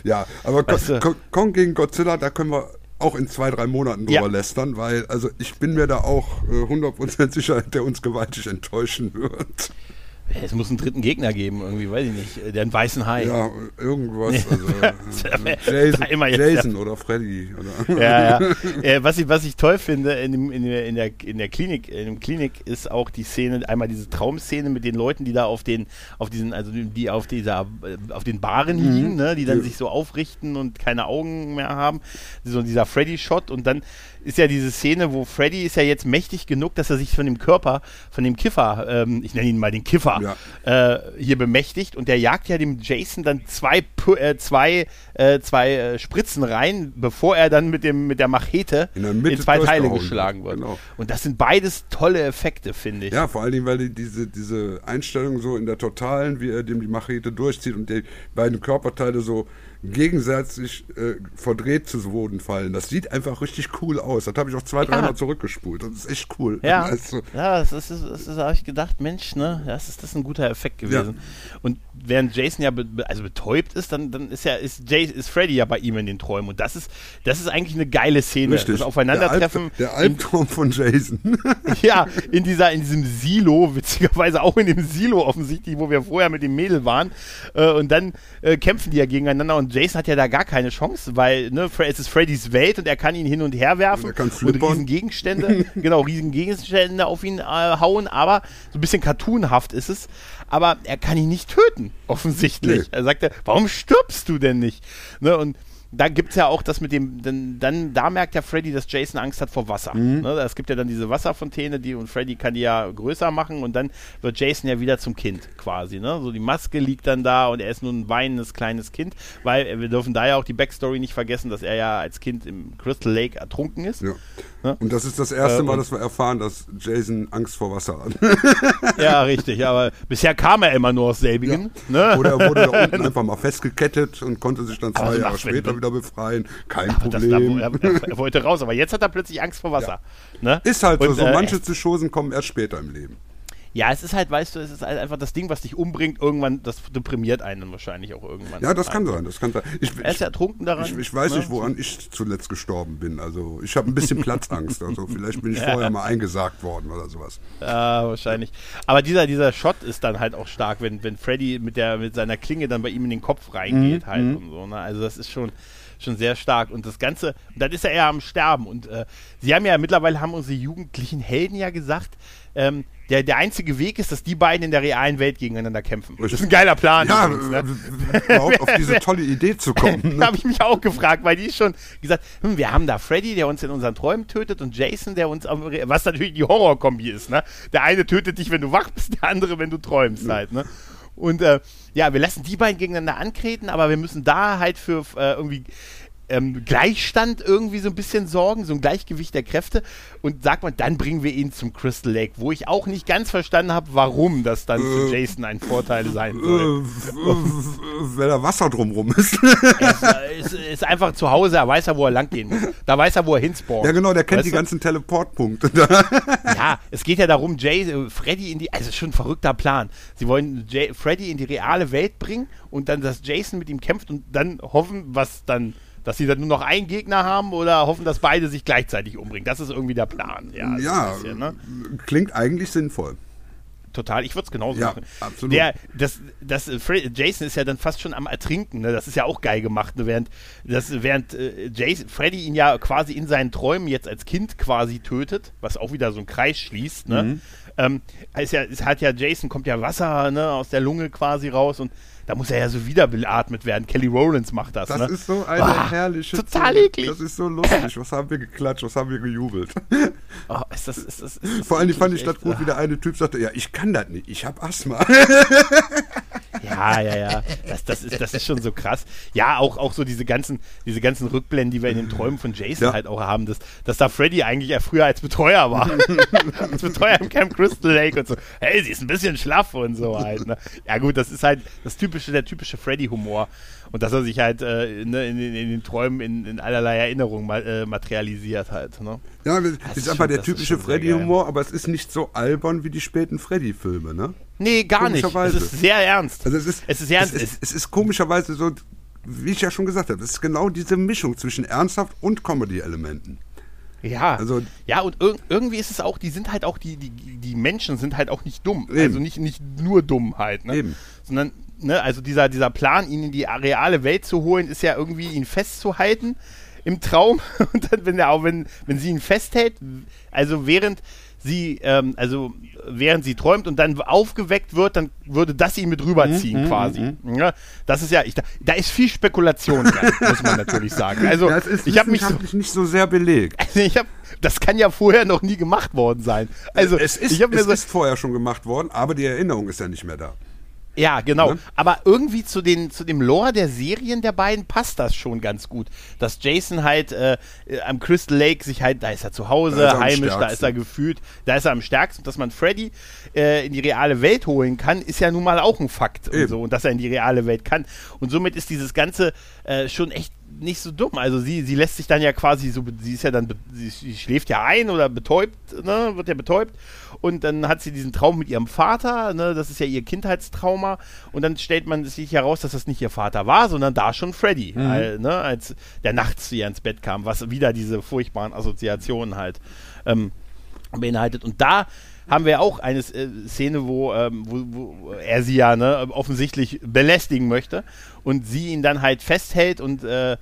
Ja, aber Weißt du- Ko- Kong gegen Godzilla, da können wir auch in zwei, drei Monaten drüber Ja. lästern, weil also ich bin mir da auch äh, 100% sicher, der uns gewaltig enttäuschen wird. Es muss einen dritten Gegner geben, irgendwie, weiß ich nicht. Der einen weißen Hai. Ja, irgendwas. Also, äh, Jason, immer jetzt Jason oder Freddy. Oder ja, ja. Was, ich, was ich toll finde in, dem, in, der, in, der, in der Klinik, in dem Klinik ist auch die Szene, einmal diese Traumszene mit den Leuten, die da auf den, auf diesen, also die auf dieser, äh, auf den Baren liegen, ne, die dann Ja. sich so aufrichten und keine Augen mehr haben. So dieser Freddy-Shot und dann ist ja diese Szene, wo Freddy ist ja jetzt mächtig genug, dass er sich von dem Körper, von dem Kiffer, ähm, ich nenne ihn mal den Kiffer, Ja. äh, hier bemächtigt und der jagt ja dem Jason dann zwei, äh, zwei, äh, zwei äh, Spritzen rein, bevor er dann mit, dem, mit der Machete In in, der Mitte zwei Teile geschlagen wird. wird. Genau. Und das sind beides tolle Effekte, finde ich. Ja, vor allen Dingen, weil die, diese, diese Einstellung so in der Totalen, wie er dem die Machete durchzieht und die beiden Körperteile so gegenseitig äh, verdreht zu Boden fallen. Das sieht einfach richtig cool aus. Das habe ich auch zwei, dreimal zurückgespult. Das ist echt cool. Ja, Also, ja das ist, das ist, das habe ich gedacht, Mensch, ne, das ist, das ist ein guter Effekt gewesen. Und während Jason ja be, also betäubt ist, dann, dann ist ja, ist, Jay, ist Freddy ja bei ihm in den Träumen. Und das ist, das ist eigentlich eine geile Szene. richtig. Das Aufeinandertreffen. Der, Alb, der Albtraum von Jason. Ja, in dieser, in diesem Silo, witzigerweise auch in dem Silo offensichtlich, wo wir vorher mit dem Mädel waren. Äh, und dann äh, kämpfen die ja gegeneinander und Jason hat ja da gar keine Chance, weil ne, es ist Freddys Welt und er kann ihn hin und her werfen Und er kann und riesen Gegenstände, genau, riesen Gegenstände auf ihn äh, hauen, aber so ein bisschen cartoonhaft ist es. Aber er kann ihn nicht töten, offensichtlich. Nee. Er sagt, warum stirbst du denn nicht? Ne, und da gibt es ja auch das mit dem, dann, dann, da merkt ja Freddy, dass Jason Angst hat vor Wasser. Mhm. Ne, es gibt ja dann diese Wasserfontäne, die und Freddy kann die ja größer machen und dann wird Jason ja wieder zum Kind quasi. Ne? So die Maske liegt dann da und er ist nun ein weinendes kleines Kind, weil äh, wir dürfen da ja auch die Backstory nicht vergessen, dass er ja als Kind im Crystal Lake ertrunken ist. ja. Ne? Und das ist das erste Äh, Mal, dass wir erfahren, dass Jason Angst vor Wasser hat. Ja, richtig, aber bisher kam er immer nur aus selbigen. Ne? Oder er wurde da unten einfach mal festgekettet und konnte sich dann zwei so Jahre später wenn- wieder befreien. Kein Aber das, da, Problem. er, er, wollte raus, aber jetzt hat er plötzlich Angst vor Wasser. Ne? Ist halt so, Und, so äh, manche Psychosen kommen erst später im Leben. Ja, es ist halt, weißt du, es ist halt einfach das Ding, was dich umbringt, irgendwann, das deprimiert einen dann wahrscheinlich auch irgendwann. Ja, das kann sein, das kann sein. Ich, Er ist ja ertrunken daran. ich, ich weiß ne? nicht, woran ich zuletzt gestorben bin. Also ich habe ein bisschen Platzangst. Also vielleicht bin ich vorher mal eingesagt worden oder sowas. Ja, wahrscheinlich. Aber dieser, dieser Shot ist dann halt auch stark, wenn, wenn Freddy mit, der, mit seiner Klinge dann bei ihm in den Kopf reingeht halt und so. Ne? Also das ist schon, schon sehr stark. Und das Ganze, dann ist er eher am Sterben. Und äh, sie haben ja mittlerweile, haben unsere jugendlichen Helden ja gesagt, ähm, der, der einzige Weg ist, dass die beiden in der realen Welt gegeneinander kämpfen. Das ist ein geiler Plan. Ja, übrigens, ne? überhaupt auf diese tolle Idee zu kommen. da Ne? habe ich mich auch gefragt, weil die schon gesagt, hm, wir haben da Freddy, der uns in unseren Träumen tötet und Jason, der uns, was natürlich die Horrorkombi ist, ne? Der eine tötet dich, wenn du wach bist, der andere, wenn du träumst halt, ne? Und äh, ja, wir lassen die beiden gegeneinander antreten, aber wir müssen da halt für äh, irgendwie ähm, Gleichstand irgendwie so ein bisschen sorgen, so ein Gleichgewicht der Kräfte. Und sagt man, dann bringen wir ihn zum Crystal Lake, wo ich auch nicht ganz verstanden habe, warum das dann für Jason ein Vorteil sein Äh, soll. w- w- Weil da Wasser drumrum ist. Es äh, ist, ist einfach zu Hause, er weiß ja, wo er lang gehen muss. Da weiß er, wo er hinspawnt. ja, genau, der kennt Weißt die du? ganzen Teleportpunkte. Ja, es geht ja darum, Jay, äh, Freddy in die, also schon ein verrückter Plan. Sie wollen Jay, Freddy in die reale Welt bringen und dann, dass Jason mit ihm kämpft und dann hoffen, was dann, dass sie dann nur noch einen Gegner haben oder hoffen, dass beide sich gleichzeitig umbringen. Das ist irgendwie der Plan. Ja, Ja, bisschen, ne? klingt eigentlich sinnvoll. total. Ich würde es genauso Ja, machen. absolut. Der, das, das, äh, Jason ist ja dann fast schon am Ertrinken. Ne? Das ist ja auch geil gemacht. Ne? Während, das, während äh, Jason, Freddy ihn ja quasi in seinen Träumen jetzt als Kind quasi tötet, was auch wieder so einen Kreis schließt. Ne? Mhm. Ähm, ist ja, es hat ja Jason kommt ja Wasser ne, aus der Lunge quasi raus und da muss er ja so wieder beatmet werden. Kelly Rowlands macht das. Das ne? ist so eine Ah, herrliche Total Szene. eklig. Das ist so lustig. Was haben wir geklatscht, was haben wir gejubelt. Oh, ist das, ist das, ist das Vor allem fand ich das gut, echt. wie der eine Typ sagte, ja, ich kann das nicht, ich habe Asthma. Ja, ja, ja. Das, das, ist, das ist schon so krass. Ja, auch, auch so diese ganzen, diese ganzen Rückblenden, die wir in den Träumen von Jason Ja. halt auch haben, dass, dass da Freddy eigentlich ja früher als Betreuer war. als Betreuer im Camp Crystal Lake und so. Hey, sie ist ein bisschen schlaff und so halt. Ne? Ja, gut, das ist halt das typische, der typische Freddy-Humor. Und dass er sich halt äh, ne, in, in, in den Träumen in, in allerlei Erinnerungen ma äh, materialisiert halt. Ne? Ja, das ist ist schon- einfach der typische Freddy-Humor, aber es ist nicht so albern wie die späten Freddy-Filme, ne? Nee, gar nicht. Es ist sehr ernst. Also es ist, es ist ernst. Es ist, es ist komischerweise so, wie ich ja schon gesagt habe, es ist genau diese Mischung zwischen ernsthaft und Comedy-Elementen. Ja, Also- ja und ir irgendwie ist es auch, die sind halt auch, die, die, die Menschen sind halt auch nicht dumm. Eben. Also nicht, nicht nur dumm halt, ne? Eben. Sondern, ne, also dieser, dieser Plan, ihn in die reale Welt zu holen, ist ja irgendwie, ihn festzuhalten im Traum. Und dann, wenn er auch, wenn, wenn sie ihn festhält, also während sie, ähm, also während sie träumt und dann aufgeweckt wird, dann würde das ihn mit Mhm, rüberziehen quasi. Ja, das ist ja, ich, da, da ist viel Spekulation dran, muss man natürlich sagen. Also Das ist ich habe mich so, nicht so sehr belegt. also ich hab, das kann ja vorher noch nie gemacht worden sein. Also es ist, ich habe mir es so, ist vorher schon gemacht worden, aber die Erinnerung ist ja nicht mehr da. Ja genau. Ne? Aber irgendwie zu den zu dem Lore der Serien der beiden passt das schon ganz gut, dass Jason halt äh, am Crystal Lake sich halt, da ist er zu Hause, Da er heimisch, da ist er gefühlt, da ist er am stärksten. Dass man Freddy äh, in die reale Welt holen kann, ist ja nun mal auch ein Fakt und so und dass er in die reale Welt kann. Und somit ist dieses ganze äh, schon echt nicht so dumm. Also sie, sie lässt sich dann ja quasi so, sie ist ja dann, sie schläft ja ein oder betäubt, ne, wird ja betäubt. Und dann hat sie diesen Traum mit ihrem Vater, ne, das ist ja ihr Kindheitstrauma. Und dann stellt man sich heraus, dass das nicht ihr Vater war, sondern da schon Freddy, äh, ne, als der nachts zu ihr ins Bett kam, was wieder diese furchtbaren Assoziationen halt ähm, beinhaltet. Und da haben wir auch eine äh, Szene, wo, ähm, wo, wo er sie ja ne, offensichtlich belästigen möchte und sie ihn dann halt festhält und äh,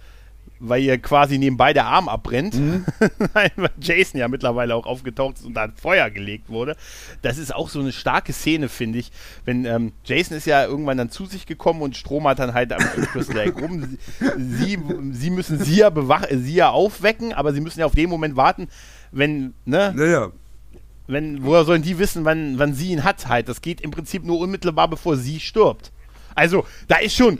weil ihr quasi nebenbei der Arm abbrennt, weil Jason ja mittlerweile auch aufgetaucht ist und da Feuer gelegt wurde. Das ist auch so eine starke Szene, finde ich. Wenn ähm, Jason ist ja irgendwann dann zu sich gekommen und Strom hat dann halt am Crystal Lake rum. Sie, sie müssen sie ja bewach sie ja aufwecken, aber sie müssen ja auf den Moment warten, wenn, ne, Naja, wenn, woher sollen die wissen, wann, wann sie ihn hat halt? Das geht im Prinzip nur unmittelbar, bevor sie stirbt. Also, da ist schon,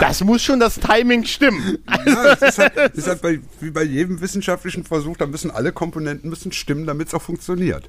das muss schon das Timing stimmen. ja, es ist halt, es ist halt bei, wie bei jedem wissenschaftlichen Versuch, da müssen alle Komponenten müssen stimmen, damit es auch funktioniert.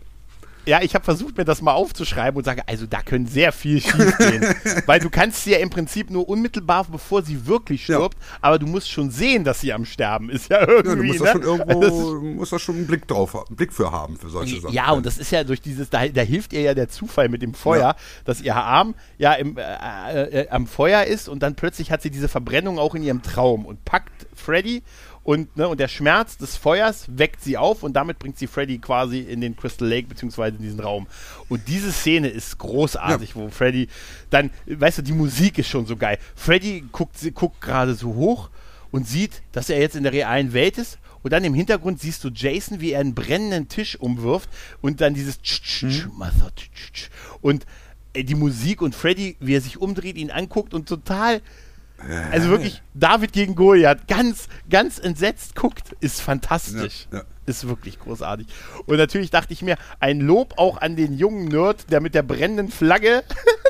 Ja, ich habe versucht, mir das mal aufzuschreiben und sage, also da können sehr viel schief gehen. Weil du kannst sie ja im Prinzip nur unmittelbar, bevor sie wirklich Ja. stirbt, aber du musst schon sehen, dass sie am Sterben ist. Ja, Ja, du irgendwie. musst ne? da schon irgendwo, Also das- musst da schon einen Blick drauf haben, einen Blick für haben für solche Sachen. Ja, und das ist ja durch dieses, da, da hilft ihr ja der Zufall mit dem Feuer, Ja. dass ihr Arm ja im, äh, äh, äh, am Feuer ist und dann plötzlich hat sie diese Verbrennung auch in ihrem Traum und packt Freddy und, ne, und der Schmerz des Feuers weckt sie auf und damit bringt sie Freddy quasi in den Crystal Lake beziehungsweise in diesen Raum. Und diese Szene ist großartig, wo Freddy dann, weißt du, die Musik ist schon so geil. Freddy guckt, guckt gerade so hoch und sieht, dass er jetzt in der realen Welt ist und dann im Hintergrund siehst du Jason, wie er einen brennenden Tisch umwirft und dann dieses tsch, tsch, tsch, Mhm. Und äh, die Musik und Freddy, wie er sich umdreht, ihn anguckt und total also wirklich David gegen Goliath, ganz, ganz entsetzt guckt, ist fantastisch. Ja, ja. Ist wirklich großartig. Und natürlich dachte ich mir, ein Lob auch an den jungen Nerd, der mit der brennenden Flagge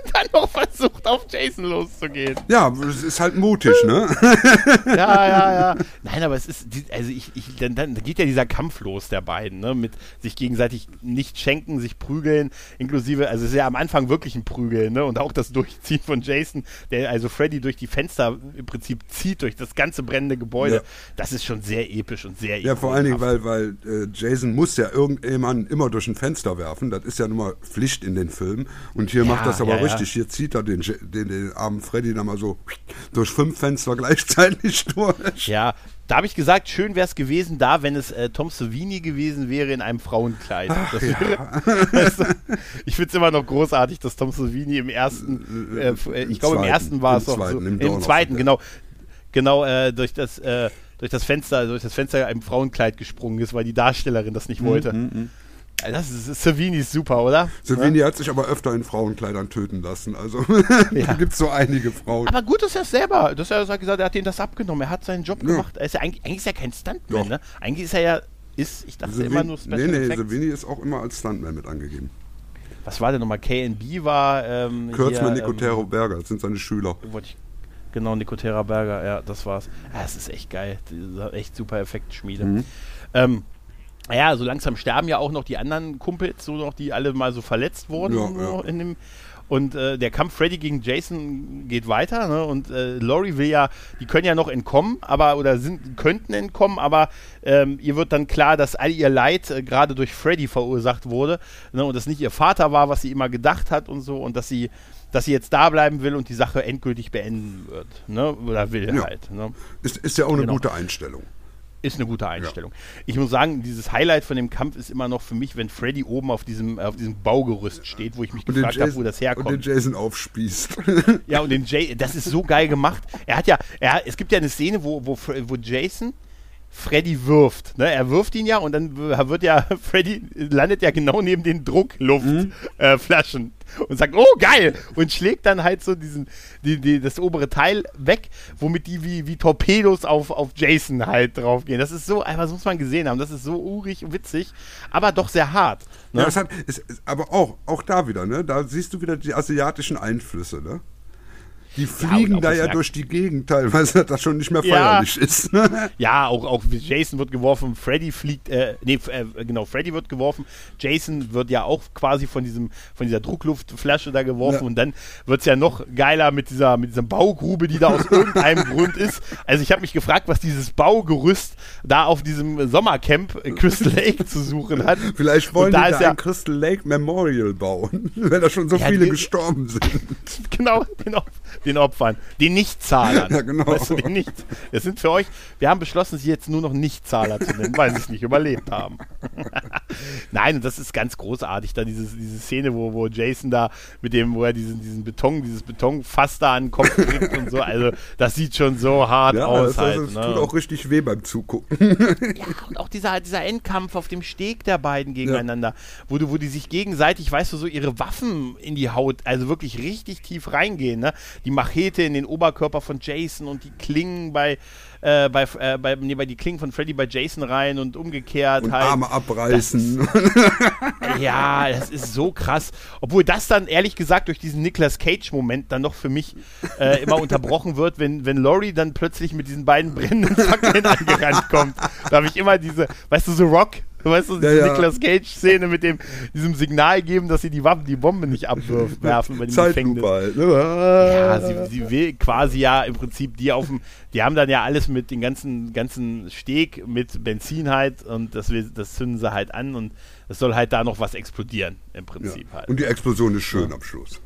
dann noch versucht, auf Jason loszugehen. Ja, es ist halt mutig, ne? Ja, ja, ja. Nein, aber es ist, also ich, ich, dann, dann geht ja dieser Kampf los der beiden, ne, mit sich gegenseitig nicht schenken, sich prügeln, inklusive, also es ist ja am Anfang wirklich ein Prügeln, ne, und auch das Durchziehen von Jason, der also Freddy durch die Fenster im Prinzip zieht, durch das ganze brennende Gebäude, Ja. das ist schon sehr episch und sehr Ja, vor allen Dingen, weil, weil äh, Jason muss ja irgendjemanden immer durch ein Fenster werfen. Das ist ja nun mal Pflicht in den Filmen. Und hier Ja, macht das aber ja, ja. Richtig. Hier zieht er den, Ja- den, den armen Freddy dann mal so durch fünf Fenster gleichzeitig durch. Ja, da habe ich gesagt, schön wäre es gewesen da, wenn es äh, Tom Savini gewesen wäre in einem Frauenkleid. Das wäre, weißt du, ich finde es immer noch großartig, dass Tom Savini im ersten, äh, f- äh, Im ich glaube im ersten war es doch so, im im, zweiten, genau, genau äh, durch das äh, durch das Fenster, durch das Fenster im Frauenkleid gesprungen ist, weil die Darstellerin das Mhm, nicht wollte. Also Das ist, Savini ist super, oder? Savini hat sich aber öfter in Frauenkleidern töten lassen. Also Ja. da gibt es so einige Frauen. Aber gut, dass er es selber, dass er sagt, gesagt, er hat denen das abgenommen, er hat seinen Job Ja. gemacht. Er ist ja eigentlich, eigentlich ist er kein Stuntman, ne? Eigentlich ist er ja, ist, ich dachte Savini- immer nur Special nee, nee, Effects. Savini ist auch immer als Stuntman mit angegeben. Was war denn nochmal? KNB war. Ähm, Kurzmann hier, Nicotero Berger, das sind seine Schüler. Ähm, wollte ich, genau, Nicotera Berger, ja, das war's. Ja, es ist echt geil. Echt super Effektschmiede. Mhm. Ähm, ja, so langsam sterben ja auch noch die anderen Kumpels, so noch, die alle mal so verletzt wurden. Ja. In dem, und äh, der Kampf Freddy gegen Jason geht weiter, ne? Und äh, Laurie will ja, die können ja noch entkommen, aber oder sind, könnten entkommen, aber ähm, ihr wird dann klar, dass all ihr Leid äh, gerade durch Freddy verursacht wurde, ne? Und das nicht ihr Vater war, was sie immer gedacht hat und so, und dass sie, dass sie jetzt da bleiben will und die Sache endgültig beenden wird, ne? Oder will Ja. halt. Ne? Ist, ist ja auch eine Genau. gute Einstellung. Ist eine gute Einstellung. Ich muss sagen, dieses Highlight von dem Kampf ist immer noch für mich, wenn Freddy oben auf diesem, auf diesem Baugerüst steht, wo ich mich Und gefragt habe, wo Jason, das und den herkommt. Jason aufspießt. Ja, und den Jay, das ist so geil gemacht. Er hat ja, er, es gibt ja eine Szene, wo, wo, wo Jason Freddy wirft. Ne? Er wirft ihn ja und dann wird ja, Freddy landet ja genau neben den Druckluftflaschen äh, Flaschen und sagt, oh geil! Und schlägt dann halt so diesen, die, die, das obere Teil weg, womit die wie, wie Torpedos auf, auf Jason halt draufgehen. Das ist so, das muss man gesehen haben, das ist so urig witzig, aber doch sehr hart. Ne? Ja, hat, ist, aber auch, auch da wieder, ne? Da siehst du wieder die asiatischen Einflüsse, ne? Die fliegen auch da ja durch die Gegend teilweise, dass das schon nicht mehr Ja. feierlich ist. Ne? Ja, auch, auch Jason wird geworfen, Freddy fliegt, äh, nee, äh, genau, Freddy wird geworfen, Jason wird ja auch quasi von diesem, von dieser Druckluftflasche da geworfen Ja. und dann wird es ja noch geiler mit dieser, mit dieser Baugrube, die da aus irgendeinem Grund ist. Also ich habe mich gefragt, was dieses Baugerüst da auf diesem Sommercamp äh, Crystal Lake zu suchen hat. Vielleicht wollen da die da ja- ein Crystal Lake Memorial bauen, wenn da schon so Ja, viele die- gestorben sind. genau, Op den Opfern, den Nichtzahlern. Ja, genau. Weißt du, den nicht. Das sind für euch, wir haben beschlossen, sie jetzt nur noch Nichtzahler zu nennen, weil sie es nicht überlebt haben. Nein, das ist ganz großartig, da diese, diese Szene, wo, wo Jason da mit dem, wo er diesen, diesen Beton, dieses Betonfass da an den Kopf kriegt und so, also das sieht schon so hart Ja, aus das, halt. also, das ne? tut auch richtig weh beim Zugucken. Ja, und auch dieser, dieser Endkampf auf dem Steg der beiden gegeneinander, wo, du, wo die sich gegenseitig, weißt du, so ihre Waffen in die Haut, also wirklich richtig tief reingehen. Ne? Die Machete in den Oberkörper von Jason und die Klingen bei, äh, bei, äh, bei, nee, bei die Klingen von Freddy bei Jason rein und umgekehrt Und halt. Arme abreißen. Ja, das ist so krass. Obwohl das dann ehrlich gesagt durch diesen Nicolas Cage-Moment dann noch für mich äh, immer unterbrochen wird, wenn, wenn Laurie dann plötzlich mit diesen beiden brennenden Fackeln angerannt kommt. Da habe ich immer diese, weißt du, so Rock, weißt du, diese Ja, ja. Nicolas Cage-Szene mit dem, diesem Signal geben, dass sie die Waffen, die Bombe nicht abwerfen bei dem Gefängnis. Halt. Ja, Ne? sie, sie will quasi ja im Prinzip die auf dem, die haben dann ja alles mit den ganzen, ganzen Steg mit Benzin halt und das, will, das zünden sie halt an und es soll halt da noch was explodieren im ja. Prinzip halt. Und die Explosion ist schön am Schluss.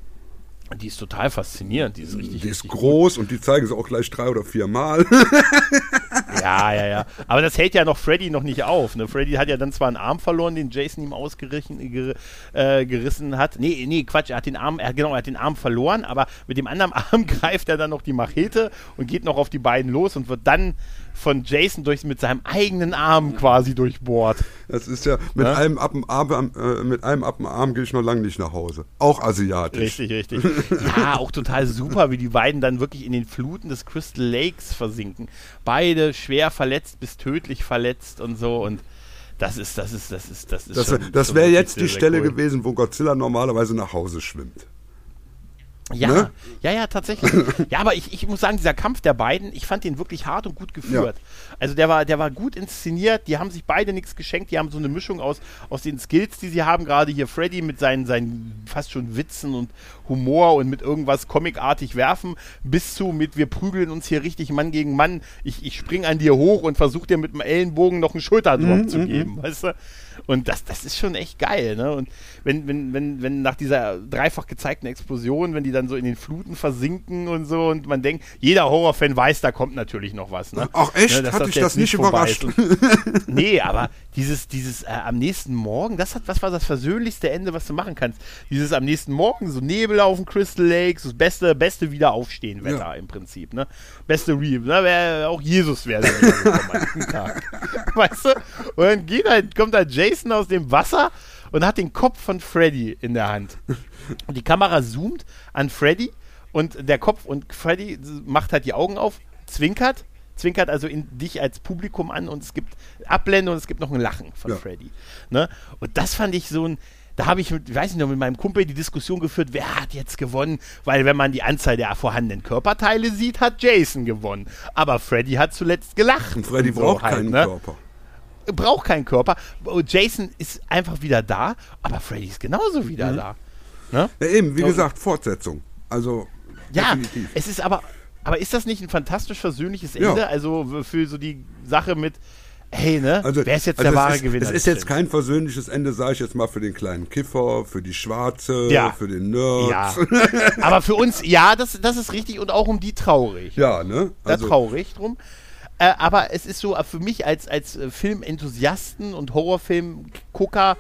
Die ist total faszinierend, die ist richtig. Die ist groß und die zeigen sie auch gleich drei oder vier Mal. Ja, ja, ja. Aber das hält ja noch Freddy noch nicht auf. Ne? Freddy hat ja dann zwar einen Arm verloren, den Jason ihm ausgerissen ger äh, gerissen hat. Nee, nee, Quatsch, er hat den Arm, er, genau, er hat den Arm verloren, aber mit dem anderen Arm greift er dann noch die Machete und geht noch auf die beiden los und wird dann von Jason durch, mit seinem eigenen Arm quasi durchbohrt. Das ist ja, mit ja? einem ab dem Arm, äh, mit einem ab dem Arm gehe ich noch lange nicht nach Hause. Auch asiatisch. Richtig, richtig. ja, auch total super, wie die beiden dann wirklich in den Fluten des Crystal Lakes versinken. Beide schwer verletzt bis tödlich verletzt und so und das ist, das ist, das ist, das ist. Das, das wäre jetzt die Stelle cool. gewesen, wo Godzilla normalerweise nach Hause schwimmt. Ja, ne? ja, ja, tatsächlich. ja, aber ich, ich muss sagen, dieser Kampf der beiden, ich fand den wirklich hart und gut geführt. Ja. Also der war, der war gut inszeniert, die haben sich beide nichts geschenkt, die haben so eine Mischung aus, aus den Skills, die sie haben, gerade hier Freddy mit seinen, seinen fast schon Witzen und Humor und mit irgendwas comicartig werfen, bis zu mit wir prügeln uns hier richtig Mann gegen Mann, ich, ich spring an dir hoch und versuch dir mit dem Ellenbogen noch einen Schulterdrop mhm, zu mhm, geben, weißt du? Und das, das ist schon echt geil, ne? Und wenn, wenn, wenn, wenn nach dieser dreifach gezeigten Explosion, wenn die dann so in den Fluten versinken und so und man denkt, jeder Horrorfan weiß, da kommt natürlich noch was, ne? Ach echt? Ne, Hat dich das nicht überrascht? Nee, aber dieses, dieses äh, am nächsten Morgen, das hat, was war das versöhnlichste Ende, was du machen kannst? Dieses am nächsten Morgen, so Nebel auf dem Crystal Lake, so das beste, beste Wiederaufstehen-Wetter ja. im Prinzip, ne? Beste Re, ne? Wär, auch Jesus wäre diesem Tag. Weißt du? Und dann geht halt, kommt halt Jason aus dem Wasser und hat den Kopf von Freddy in der Hand. Und die Kamera zoomt an Freddy und der Kopf und Freddy macht halt die Augen auf, zwinkert, zwinkert also in dich als Publikum an und es gibt Abblende und es gibt noch ein Lachen von ja. Freddy. Ne? Und das fand ich so ein, da habe ich, mit, weiß nicht noch, mit meinem Kumpel die Diskussion geführt, wer hat jetzt gewonnen? Weil wenn man die Anzahl der vorhandenen Körperteile sieht, hat Jason gewonnen. Aber Freddy hat zuletzt gelacht. Und Freddy und so braucht halt, keinen ne? Körper braucht keinen Körper. Jason ist einfach wieder da, aber Freddy ist genauso wieder mhm. da. Ne? Ja, eben, wie gesagt, Fortsetzung. Also, ja, definitiv. es ist aber, aber ist das nicht ein fantastisch versöhnliches Ende? Ja. Also für so die Sache mit, hey, ne? Also, Wer ist jetzt also der wahre ist, Gewinner? Es ist jetzt kein versöhnliches Ende, sage ich jetzt mal, für den kleinen Kiffer, für die Schwarze, ja. für den Nerd. Ja. Aber für uns, ja, das, das ist richtig und auch um die traurig. Ja, ne? Also, da traurig drum. Äh, aber es ist so, für mich als, als äh, Filmenthusiasten und Horrorfilmgucker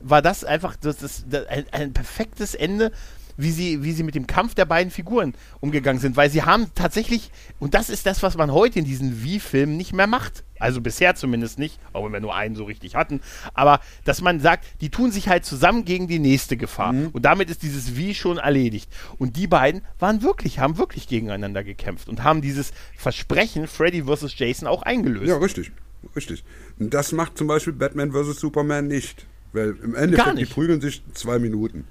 war das einfach das, das, das ein, ein perfektes Ende wie sie, wie sie mit dem Kampf der beiden Figuren umgegangen sind, weil sie haben tatsächlich, und das ist das, was man heute in diesen Wie-Filmen nicht mehr macht. Also bisher zumindest nicht, auch wenn wir nur einen so richtig hatten. Aber dass man sagt, die tun sich halt zusammen gegen die nächste Gefahr. Mhm. Und damit ist dieses Wie schon erledigt. Und die beiden waren wirklich, haben wirklich gegeneinander gekämpft und haben dieses Versprechen Freddy vs. Jason auch eingelöst. Ja, richtig. Richtig. Und das macht zum Beispiel Batman vs. Superman nicht. Weil im Endeffekt, die prügeln sich zwei Minuten.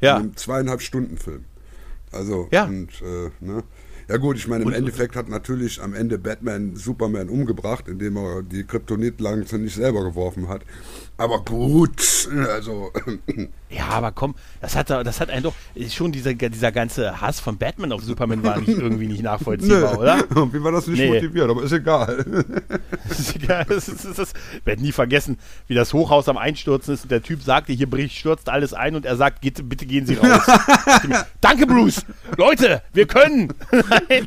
Ja. In einem zweieinhalb Stunden Film. Also, ja. und, äh, ne? Ja gut, ich meine, im und, Endeffekt hat natürlich am Ende Batman Superman umgebracht, indem er die Kryptonit-Lanze nicht selber geworfen hat. Aber gut, also. Ja, aber komm, das hat, das hat einen doch, schon dieser, dieser ganze Hass von Batman auf Superman war nicht irgendwie nicht nachvollziehbar, nee. oder? Wie war das nicht nee. motiviert, aber ist egal. ist egal, das ist, das ist, ich werde nie vergessen, wie das Hochhaus am Einstürzen ist und der Typ sagte, hier bricht, stürzt alles ein und er sagt, bitte gehen Sie raus. Danke, Bruce! Leute, wir können!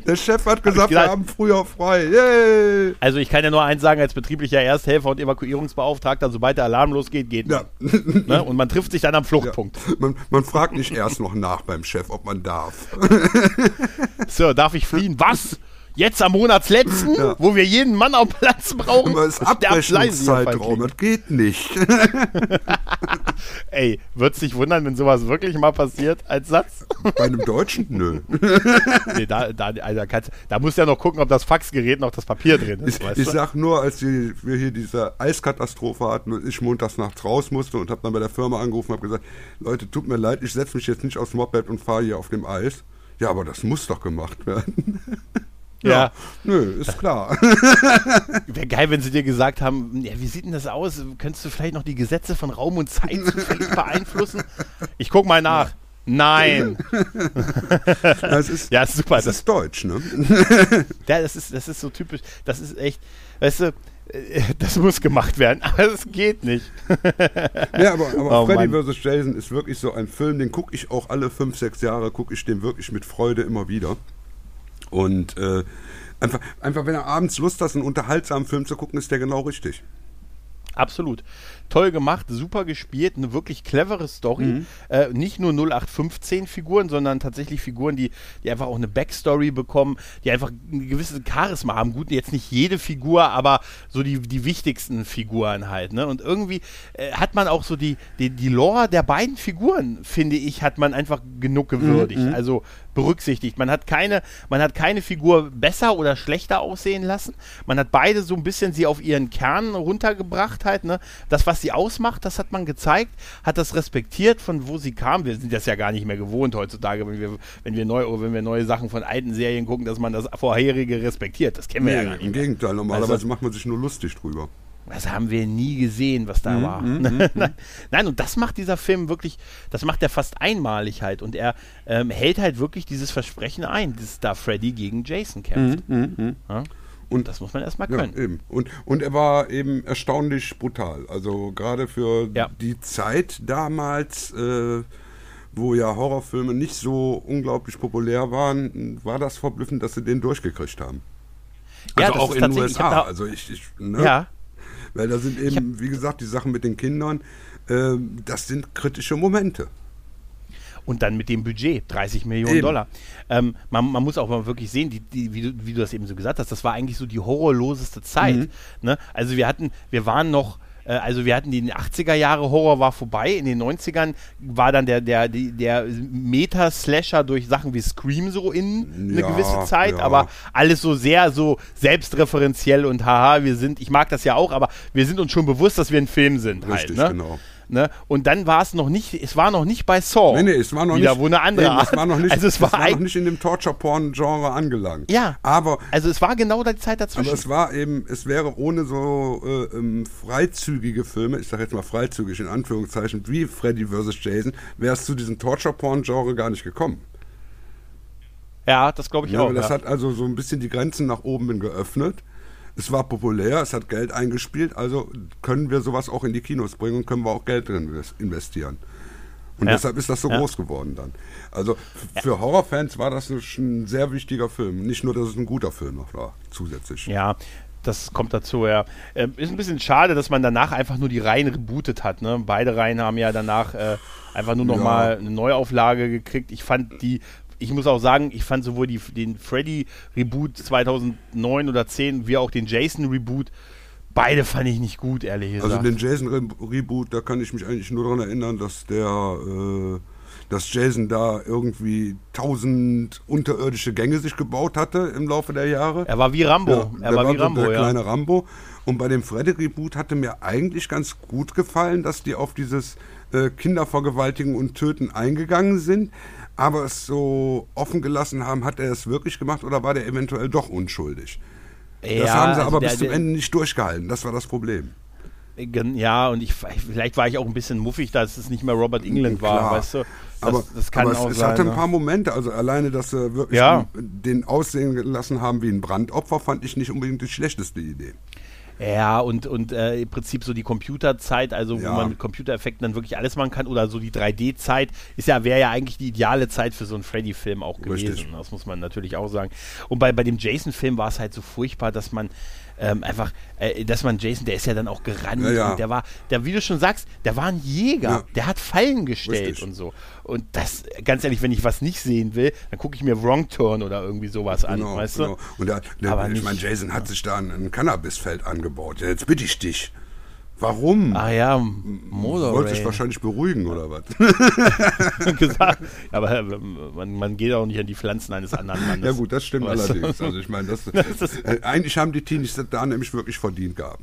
der Chef hat gesagt, gesagt, wir haben früher frei. Yay! Also ich kann ja nur eins sagen, als betrieblicher Ersthelfer und Evakuierungsbeauftragter, sobald der Alarm losgeht, geht man. Ja. Ne? Und man trifft sich dann am Fluchtpunkt. Ja. Man, man, fragt nicht erst noch nach beim Chef, ob man darf. so, darf ich fliehen? Was? Jetzt am Monatsletzten, ja. wo wir jeden Mann auf Platz brauchen. Es ist Abrechnungszeitraum, das geht nicht. Ey, wird sich wundern, wenn sowas wirklich mal passiert als Satz? Bei einem Deutschen? Nö. nee, da, da, also da musst du ja noch gucken, ob das Faxgerät noch das Papier drin ist. Ich, ich sag nur, als wir hier diese Eiskatastrophe hatten und ich montags nachts raus musste und habe dann bei der Firma angerufen und habe gesagt, Leute, tut mir leid, ich setze mich jetzt nicht aufs Moped und fahre hier auf dem Eis. Ja, aber das muss doch gemacht werden. Ja. ja. Nö, ist klar. Wäre geil, wenn sie dir gesagt haben, ja, wie sieht denn das aus? Könntest du vielleicht noch die Gesetze von Raum und Zeit zufällig beeinflussen? Ich guck mal nach. Ja. Nein. das ist, ja, ist super. Das, das ist deutsch, ne? ja, das ist, das ist so typisch. Das ist echt, weißt du, äh, das muss gemacht werden, aber es geht nicht. ja, aber, aber oh, Freddy vs. Jason ist wirklich so ein Film, den gucke ich auch alle fünf, sechs Jahre, gucke ich den wirklich mit Freude immer wieder. Und äh, einfach, einfach, wenn du abends Lust hast, einen unterhaltsamen Film zu gucken, ist der genau richtig. Absolut. Toll gemacht, super gespielt, eine wirklich clevere Story. Mhm. Äh, nicht nur 0815 Figuren, sondern tatsächlich Figuren, die, die einfach auch eine Backstory bekommen, die einfach ein gewisses Charisma haben. Gut, jetzt nicht jede Figur, aber so die, die wichtigsten Figuren halt. Ne? Und irgendwie äh, hat man auch so die, die, die Lore der beiden Figuren, finde ich, hat man einfach genug gewürdigt. Mhm. Also berücksichtigt. Man hat keine, man hat keine Figur besser oder schlechter aussehen lassen. Man hat beide so ein bisschen sie auf ihren Kern runtergebracht halt. Ne? Das, was sie ausmacht, das hat man gezeigt, hat das respektiert, von wo sie kam. Wir sind das ja gar nicht mehr gewohnt heutzutage, wenn wir, wenn wir, neu, wenn wir neue Sachen von alten Serien gucken, dass man das vorherige respektiert. Das kennen wir nee, ja gar nicht. Im Gegenteil, normalerweise also, macht man sich nur lustig drüber. Das haben wir nie gesehen, was da mm, war. Mm, mm, Nein, und das macht dieser Film wirklich, das macht er fast einmalig halt. Und er ähm, hält halt wirklich dieses Versprechen ein, dass da Freddy gegen Jason kämpft. Mhm, mhm, ja? Und das muss man erstmal können. Ja, eben. Und, und er war eben erstaunlich brutal. Also gerade für ja. die Zeit damals, äh, wo ja Horrorfilme nicht so unglaublich populär waren, war das verblüffend, dass sie den durchgekriegt haben. Also auch in den USA. Also ich, ich ne? Ja. Weil da sind eben, wie gesagt, die Sachen mit den Kindern, äh, das sind kritische Momente. Und dann mit dem Budget, 30 Millionen eben. Dollar. Ähm, man, man, muss auch mal wirklich sehen, die, die, wie, du, wie, du, das eben so gesagt hast, das war eigentlich so die horrorloseste Zeit. Mhm. Ne? Also wir hatten, wir waren noch äh, also wir hatten die 80er Jahre Horror war vorbei, in den 90ern war dann der, der, der Meta-Slasher durch Sachen wie Scream so in eine ja, gewisse Zeit, ja. aber alles so sehr so selbstreferenziell und haha, wir sind, ich mag das ja auch, aber wir sind uns schon bewusst, dass wir ein Film sind Richtig, halt. Ne? genau. Ne? Und dann war es noch nicht, es war noch nicht bei Saw. Nee, nee, es war noch wieder, nicht. Wo eine andere eben, es war noch nicht, also es, es war, war noch nicht in dem Torture-Porn-Genre angelangt. Ja. Aber. Also es war genau die Zeit dazwischen. Aber es war eben, es wäre ohne so äh, ähm, freizügige Filme, ich sage jetzt mal freizügig in Anführungszeichen, wie Freddy vs. Jason, wäre es zu diesem Torture-Porn-Genre gar nicht gekommen. Ja, das glaube ich ja, auch. Das ja. hat also so ein bisschen die Grenzen nach oben geöffnet es war populär, es hat Geld eingespielt, also können wir sowas auch in die Kinos bringen und können wir auch Geld drin investieren. Und ja. deshalb ist das so ja. groß geworden dann. Also für Horrorfans war das ein sehr wichtiger Film. Nicht nur, dass es ein guter Film noch war, zusätzlich. Ja, das kommt dazu, ja. Äh, ist ein bisschen schade, dass man danach einfach nur die Reihen rebootet hat. Ne? Beide Reihen haben ja danach äh, einfach nur noch ja. mal eine Neuauflage gekriegt. Ich fand die ich muss auch sagen, ich fand sowohl die, den Freddy-Reboot 2009 oder 10 wie auch den Jason-Reboot, beide fand ich nicht gut, ehrlich also gesagt. Also den Jason-Reboot, da kann ich mich eigentlich nur daran erinnern, dass der, äh, dass Jason da irgendwie tausend unterirdische Gänge sich gebaut hatte im Laufe der Jahre. Er war wie Rambo. Ja, er war, war wie Rambo, der ja. kleine Rambo. Und bei dem Freddy-Reboot hatte mir eigentlich ganz gut gefallen, dass die auf dieses äh, Kindervergewaltigen und Töten eingegangen sind aber es so offen gelassen haben, hat er es wirklich gemacht oder war der eventuell doch unschuldig? Ja, das haben sie also aber der, bis zum der, Ende nicht durchgehalten. Das war das Problem. Ja, und ich, vielleicht war ich auch ein bisschen muffig, dass es nicht mehr Robert England war, Klar. weißt du? Das, aber, das kann aber auch es, sein, hatte ein ne? paar Momente, also alleine, dass sie wirklich ja. den aussehen lassen haben wie ein Brandopfer, fand ich nicht unbedingt die schlechteste Idee. Ja, und, und äh, im Prinzip so die Computerzeit, also ja. wo man mit Computereffekten dann wirklich alles machen kann, oder so die 3D-Zeit, ist ja, wäre ja eigentlich die ideale Zeit für so einen Freddy-Film auch gewesen. Richtig. Das muss man natürlich auch sagen. Und bei, bei dem Jason-Film war es halt so furchtbar, dass man ähm, einfach, äh, dass man Jason, der ist ja dann auch gerannt. Ja, ja. der war, der, wie du schon sagst, der war ein Jäger. Ja. Der hat Fallen gestellt Richtig. und so. Und das, ganz ehrlich, wenn ich was nicht sehen will, dann gucke ich mir Wrong Turn oder irgendwie sowas an, genau, weißt genau. du? Und der, der, ich meine, Jason hat sich da ein, ein Cannabisfeld angebaut. Jetzt bitte ich dich. Warum? Ah ja, Motor Wollte sich wahrscheinlich beruhigen oder was? gesagt. Aber äh, man, man, geht auch nicht an die Pflanzen eines anderen Mannes. Ja gut, das stimmt weißt allerdings. Du? Also ich meine, das, das äh, eigentlich haben die Teenies da nämlich wirklich verdient gehabt.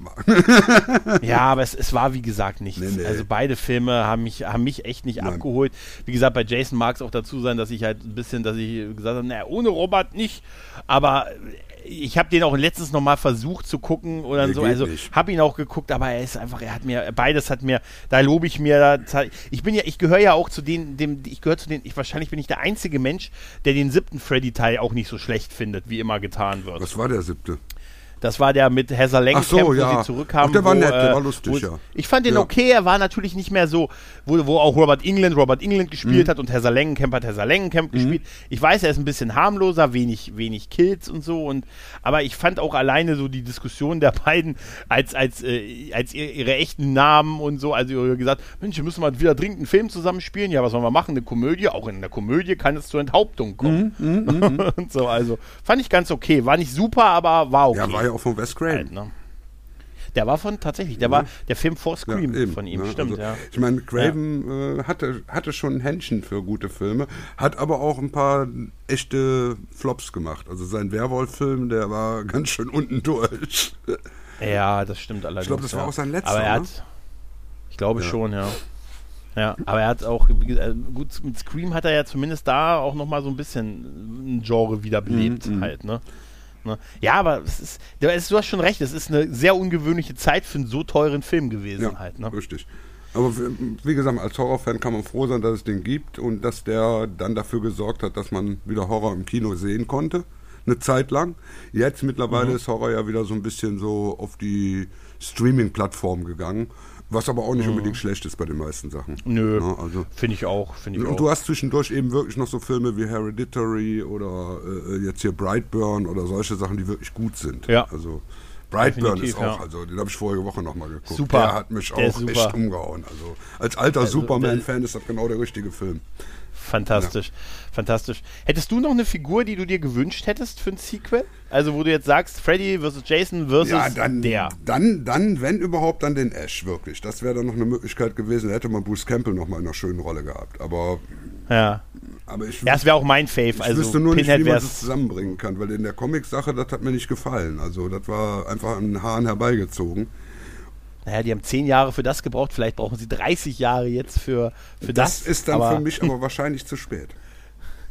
ja, aber es, es, war wie gesagt nichts. Nee, nee. Also beide Filme haben mich, haben mich echt nicht Nein. abgeholt. Wie gesagt, bei Jason mag es auch dazu sein, dass ich halt ein bisschen, dass ich gesagt habe, naja, ohne Robert nicht. Aber ich habe den auch letztens nochmal versucht zu gucken oder nee, so. Also habe ihn auch geguckt, aber er ist einfach, er hat mir, beides hat mir, da lobe ich mir, da, ich bin ja, ich gehöre ja auch zu den, dem, ich gehöre zu den, ich, wahrscheinlich bin ich der einzige Mensch, der den siebten Freddy-Teil auch nicht so schlecht findet, wie immer getan wird. Was war der siebte? Das war der mit Heather Langenkamp, so, wo ja. sie zurückkamen. Ach, der war wo, nett, der äh, war lustig, wo- ja. Ich fand den Ja. okay, er war natürlich nicht mehr so, wo, wo auch Robert England Robert England gespielt Mhm. hat und Heather Langenkamp hat Heather Langenkamp gespielt. Ich weiß, er ist ein bisschen harmloser, wenig, wenig Kills und so. Und, aber ich fand auch alleine so die Diskussion der beiden als, als, äh, als ihr, ihre echten Namen und so. Also ihr gesagt, Mensch, wir müssen mal wieder dringend einen Film zusammenspielen. Ja, was sollen wir machen? Eine Komödie? Auch in der Komödie kann es zur Enthauptung kommen. Mhm, und so, also fand ich ganz okay. War nicht super, aber war okay. Ja, war ja auch von Wes Craven. Ne? Der war von tatsächlich, der war der Film vor Scream eben, von ihm, ne? stimmt, Also, ja. Ich meine, Craven äh, hatte, hatte schon ein Händchen für gute Filme, hat aber auch ein paar echte Flops gemacht. Also sein Werwolf-Film, der war ganz schön unten durch. Ja, das stimmt allerdings. glaub, das war ja. auch sein letzter, Aber er ne? hat, ich glaube Ja. schon, ja. Ja, aber er hat auch, äh, gut, mit Scream hat er ja zumindest da auch nochmal so ein bisschen ein Genre wiederbelebt Mhm, halt, ne? Ne? Ja, aber es ist, du hast schon recht, es ist eine sehr ungewöhnliche Zeit für einen so teuren Film gewesen Ja, halt, ne? richtig. Aber wie wie gesagt, als Horrorfan kann man froh sein, dass es den gibt und dass der dann dafür gesorgt hat, dass man wieder Horror im Kino sehen konnte. Eine Zeit lang. Jetzt mittlerweile Mhm. ist Horror ja wieder so ein bisschen so auf die Streaming-Plattform gegangen. Was aber auch nicht unbedingt schlecht ist bei den meisten Sachen. Mhm. Nö, Ja, also. finde ich auch, finde ich Und auch. du hast zwischendurch eben wirklich noch so Filme wie Hereditary oder äh, jetzt hier Brightburn oder solche Sachen, die wirklich gut sind. Ja. Also Brightburn Definitiv, ist auch, ja. also den habe ich vorige Woche nochmal geguckt. Super. Der hat mich Der auch echt umgehauen. Also als alter Also, Superman-Fan ist das genau der richtige Film. Fantastisch, fantastisch. Hättest du noch eine Figur, die du dir gewünscht hättest für ein Sequel? Also wo du jetzt sagst, Freddy versus Jason versus Ja, dann, der. dann, dann, wenn überhaupt, dann den Ash, wirklich. Das wäre dann noch eine Möglichkeit gewesen. Da hätte man Bruce Campbell noch mal in einer schönen Rolle gehabt. Aber, Ja, aber ich, ja das wäre auch mein Fave. ich Also wüsste nur nicht, Pinhead wie man das zusammenbringen kann, weil in der Comic-Sache, das hat mir nicht gefallen. Also das war einfach an den Haaren herbeigezogen. Naja, die haben zehn Jahre für das gebraucht, vielleicht brauchen sie 30 Jahre jetzt für, für das. Das ist dann aber, für mich aber wahrscheinlich zu spät.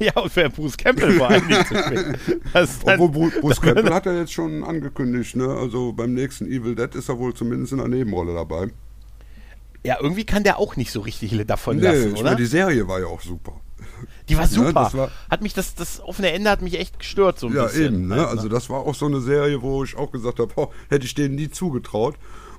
Ja, und für Bruce Campbell vor allem nicht zu spät. Dann- Obwohl Bru- Bruce Campbell hat er jetzt schon angekündigt, ne? Also beim nächsten Evil Dead ist er wohl zumindest in einer Nebenrolle dabei. Ja, irgendwie kann der auch nicht so richtig davon Nee, lassen, oder? meine, die Serie war ja auch super. die war super. das war- hat mich das, das offene Ende hat mich echt gestört so ein Ja, bisschen. eben, ne? halt, Also das war auch so eine Serie, wo ich auch gesagt habe, oh, hätte ich denen nie zugetraut.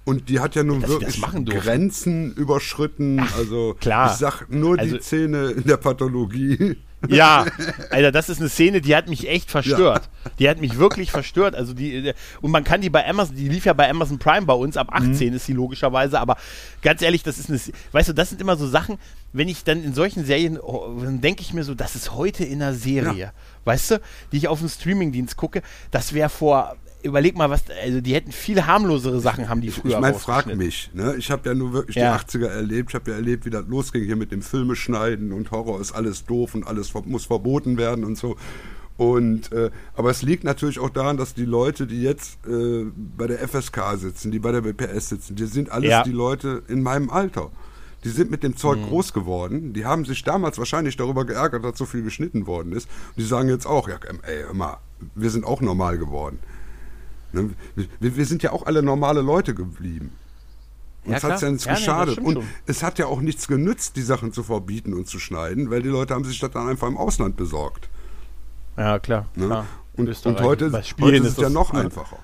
Und die hat ja nun dass wirklich. Grenzen überschritten. also klar. ich sag nur Also- die Szene in der Pathologie. Ja, Alter, das ist eine Szene, die hat mich echt verstört. Die hat mich wirklich verstört. Also die und man kann die bei Amazon, die lief ja bei Amazon Prime bei uns ab 18 ist sie logischerweise, aber ganz ehrlich, das ist eine weißt du, das sind immer so Sachen, wenn ich dann in solchen Serien oh, dann denke ich mir so, das ist heute in einer Serie, Ja. weißt du, die ich auf dem Streamingdienst gucke, das wäre vor Überleg mal, was, also die hätten viel harmlosere Sachen haben die früher Ich meine, frag mich. Ne? Ich habe ja nur wirklich Ja. die 80er erlebt. Ich habe ja erlebt, wie das losging hier mit dem Filme schneiden und Horror ist alles doof und alles muss verboten werden und so. Und äh, aber es liegt natürlich auch daran, dass die Leute, die jetzt äh, bei der FSK sitzen, die bei der BPS sitzen, die sind alles Ja. die Leute in meinem Alter. Die sind mit dem Zeug Mhm. groß geworden. Die haben sich damals wahrscheinlich darüber geärgert, dass so viel geschnitten worden ist. Und die sagen jetzt auch, ja, ey, hör mal, wir sind auch normal geworden. Ne? Wir, wir sind ja auch alle normale Leute geblieben. Ja, Uns hat ja nichts Ja, nee, geschadet. stimmt und schon. es hat ja auch nichts genützt, die Sachen zu verbieten und zu schneiden, weil die Leute haben sich das dann einfach im Ausland besorgt. Ja, klar. Ne? klar. Und, und heute, heute ist es ja noch einfacher.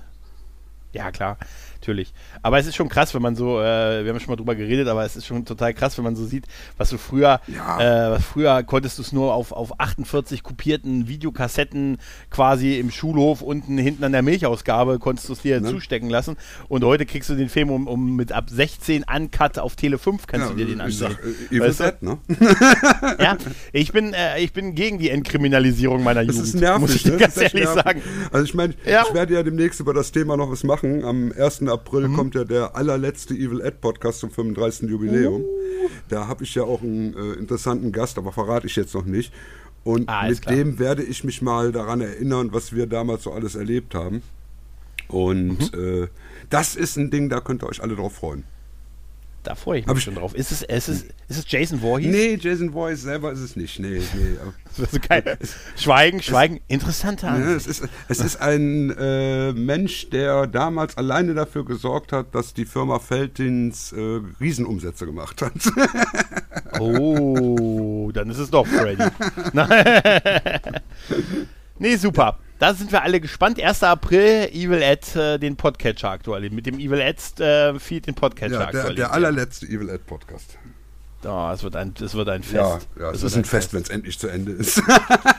Ja, klar, natürlich. Aber es ist schon krass, wenn man so, äh, wir haben schon mal drüber geredet, aber es ist schon total krass, wenn man so sieht, was du früher, Ja. äh, was früher konntest du es nur auf, auf 48 kopierten Videokassetten quasi im Schulhof unten hinten an der Milchausgabe konntest du es dir Ne? zustecken lassen. Und heute kriegst du den Film um, um mit ab 16 Uncut auf Tele 5 kannst du dir den ich ansehen. sag, äh, ne? Ja, ich bin, äh, ich bin gegen die Entkriminalisierung meiner Das Jugend. ist nervig, muss ich ne? ganz ehrlich nervig. sagen. Also ich meine, Ja. ich werde ja demnächst über das Thema noch was machen. Am 1. April Mhm. kommt ja der allerletzte Evil Ed Podcast zum 35. Jubiläum. Uh. Da habe ich ja auch einen äh, interessanten Gast, aber verrate ich jetzt noch nicht. Und Ah, mit klar. dem werde ich mich mal daran erinnern, was wir damals so alles erlebt haben. Und Mhm. äh, das ist ein Ding, da könnt ihr euch alle drauf freuen. Da freue ich Hab mich ich- schon drauf. Ist es, ist es, ist es Jason Voorhees? Nee, Jason Voice selber ist es nicht. Nee, nee. Ist geil. Schweigen, Schweigen. Interessanter Ansicht. es, ist, es ist ein äh, Mensch, der damals alleine dafür gesorgt hat, dass die Firma Feltins äh, Riesenumsätze gemacht hat. Oh, dann ist es doch Freddy. nee, super. Da sind wir alle gespannt. 1. April, Evil Ed, äh, den Podcatcher aktuell. Mit dem Evil Ed äh, Feed den Podcatcher Ja, der, aktuell. der allerletzte Evil Ed Podcast. Oh, es wird ein, es wird ein Fest. Ja, ja es wird ist ein Fest, wenn es endlich zu Ende ist.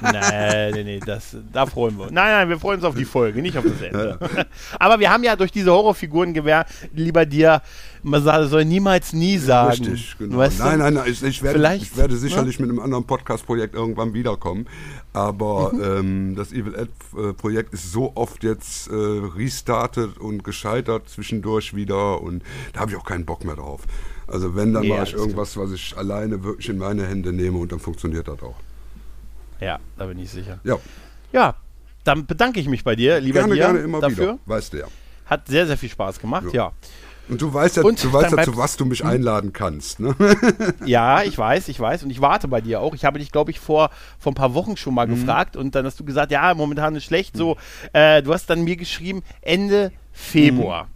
Nee, nee, nee, das, da freuen wir uns. Nein, nein, wir freuen uns auf die Folge, nicht auf das Ende. Aber wir haben ja durch diese Horrorfigurengewehr lieber dir, man soll niemals nie sagen. Richtig, genau. Weißt du? nein, nein, nein, ich, ich, werde, Vielleicht, ich werde ne? sicherlich mit einem anderen Podcast-Projekt irgendwann wiederkommen. Aber Mhm. ähm, das Evil Ed-Projekt ist so oft jetzt äh, restartet und gescheitert zwischendurch wieder und da habe ich auch keinen Bock mehr drauf. Also wenn, dann Nee, mache ich irgendwas, was ich alleine wirklich in meine Hände nehme und dann funktioniert das auch. Ja, da bin ich sicher. Ja, Ja, dann bedanke ich mich bei dir, lieber gerne, dir, gerne immer dafür. wieder. Weißt du ja. Hat sehr, sehr viel Spaß gemacht, Ja. ja. Und du weißt ja, Und du weißt ja zu was du mich einladen kannst. Ne? Ja, ich weiß, ich weiß. Und ich warte bei dir auch. Ich habe dich, glaube ich, vor, vor ein paar Wochen schon Mhm. mal gefragt und dann hast du gesagt, ja, momentan ist schlecht. So, äh, du hast dann mir geschrieben, Ende Februar. Mhm.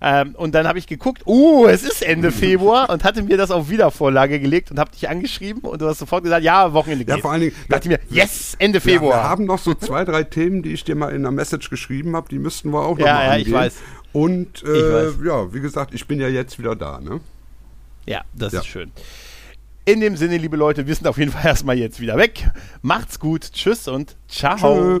Ähm, und dann habe ich geguckt, uh, es ist Ende Februar und hatte mir das auf Wiedervorlage gelegt und habe dich angeschrieben und du hast sofort gesagt, ja, Wochenende Ja, geht. vor allen Dingen- dachte ich mir, yes, Ende Ja, wir Februar. haben noch so zwei, drei Themen, die ich dir mal in einer Message geschrieben habe, die müssten wir auch noch Ja, mal ja, angehen. ich weiß. Und äh, Ich weiß. ja, wie gesagt, ich bin ja jetzt wieder da. Ne? Ja, das Ja. ist schön. In dem Sinne, liebe Leute, wir sind auf jeden Fall erstmal jetzt wieder weg. Macht's gut, tschüss und ciao. Tschö.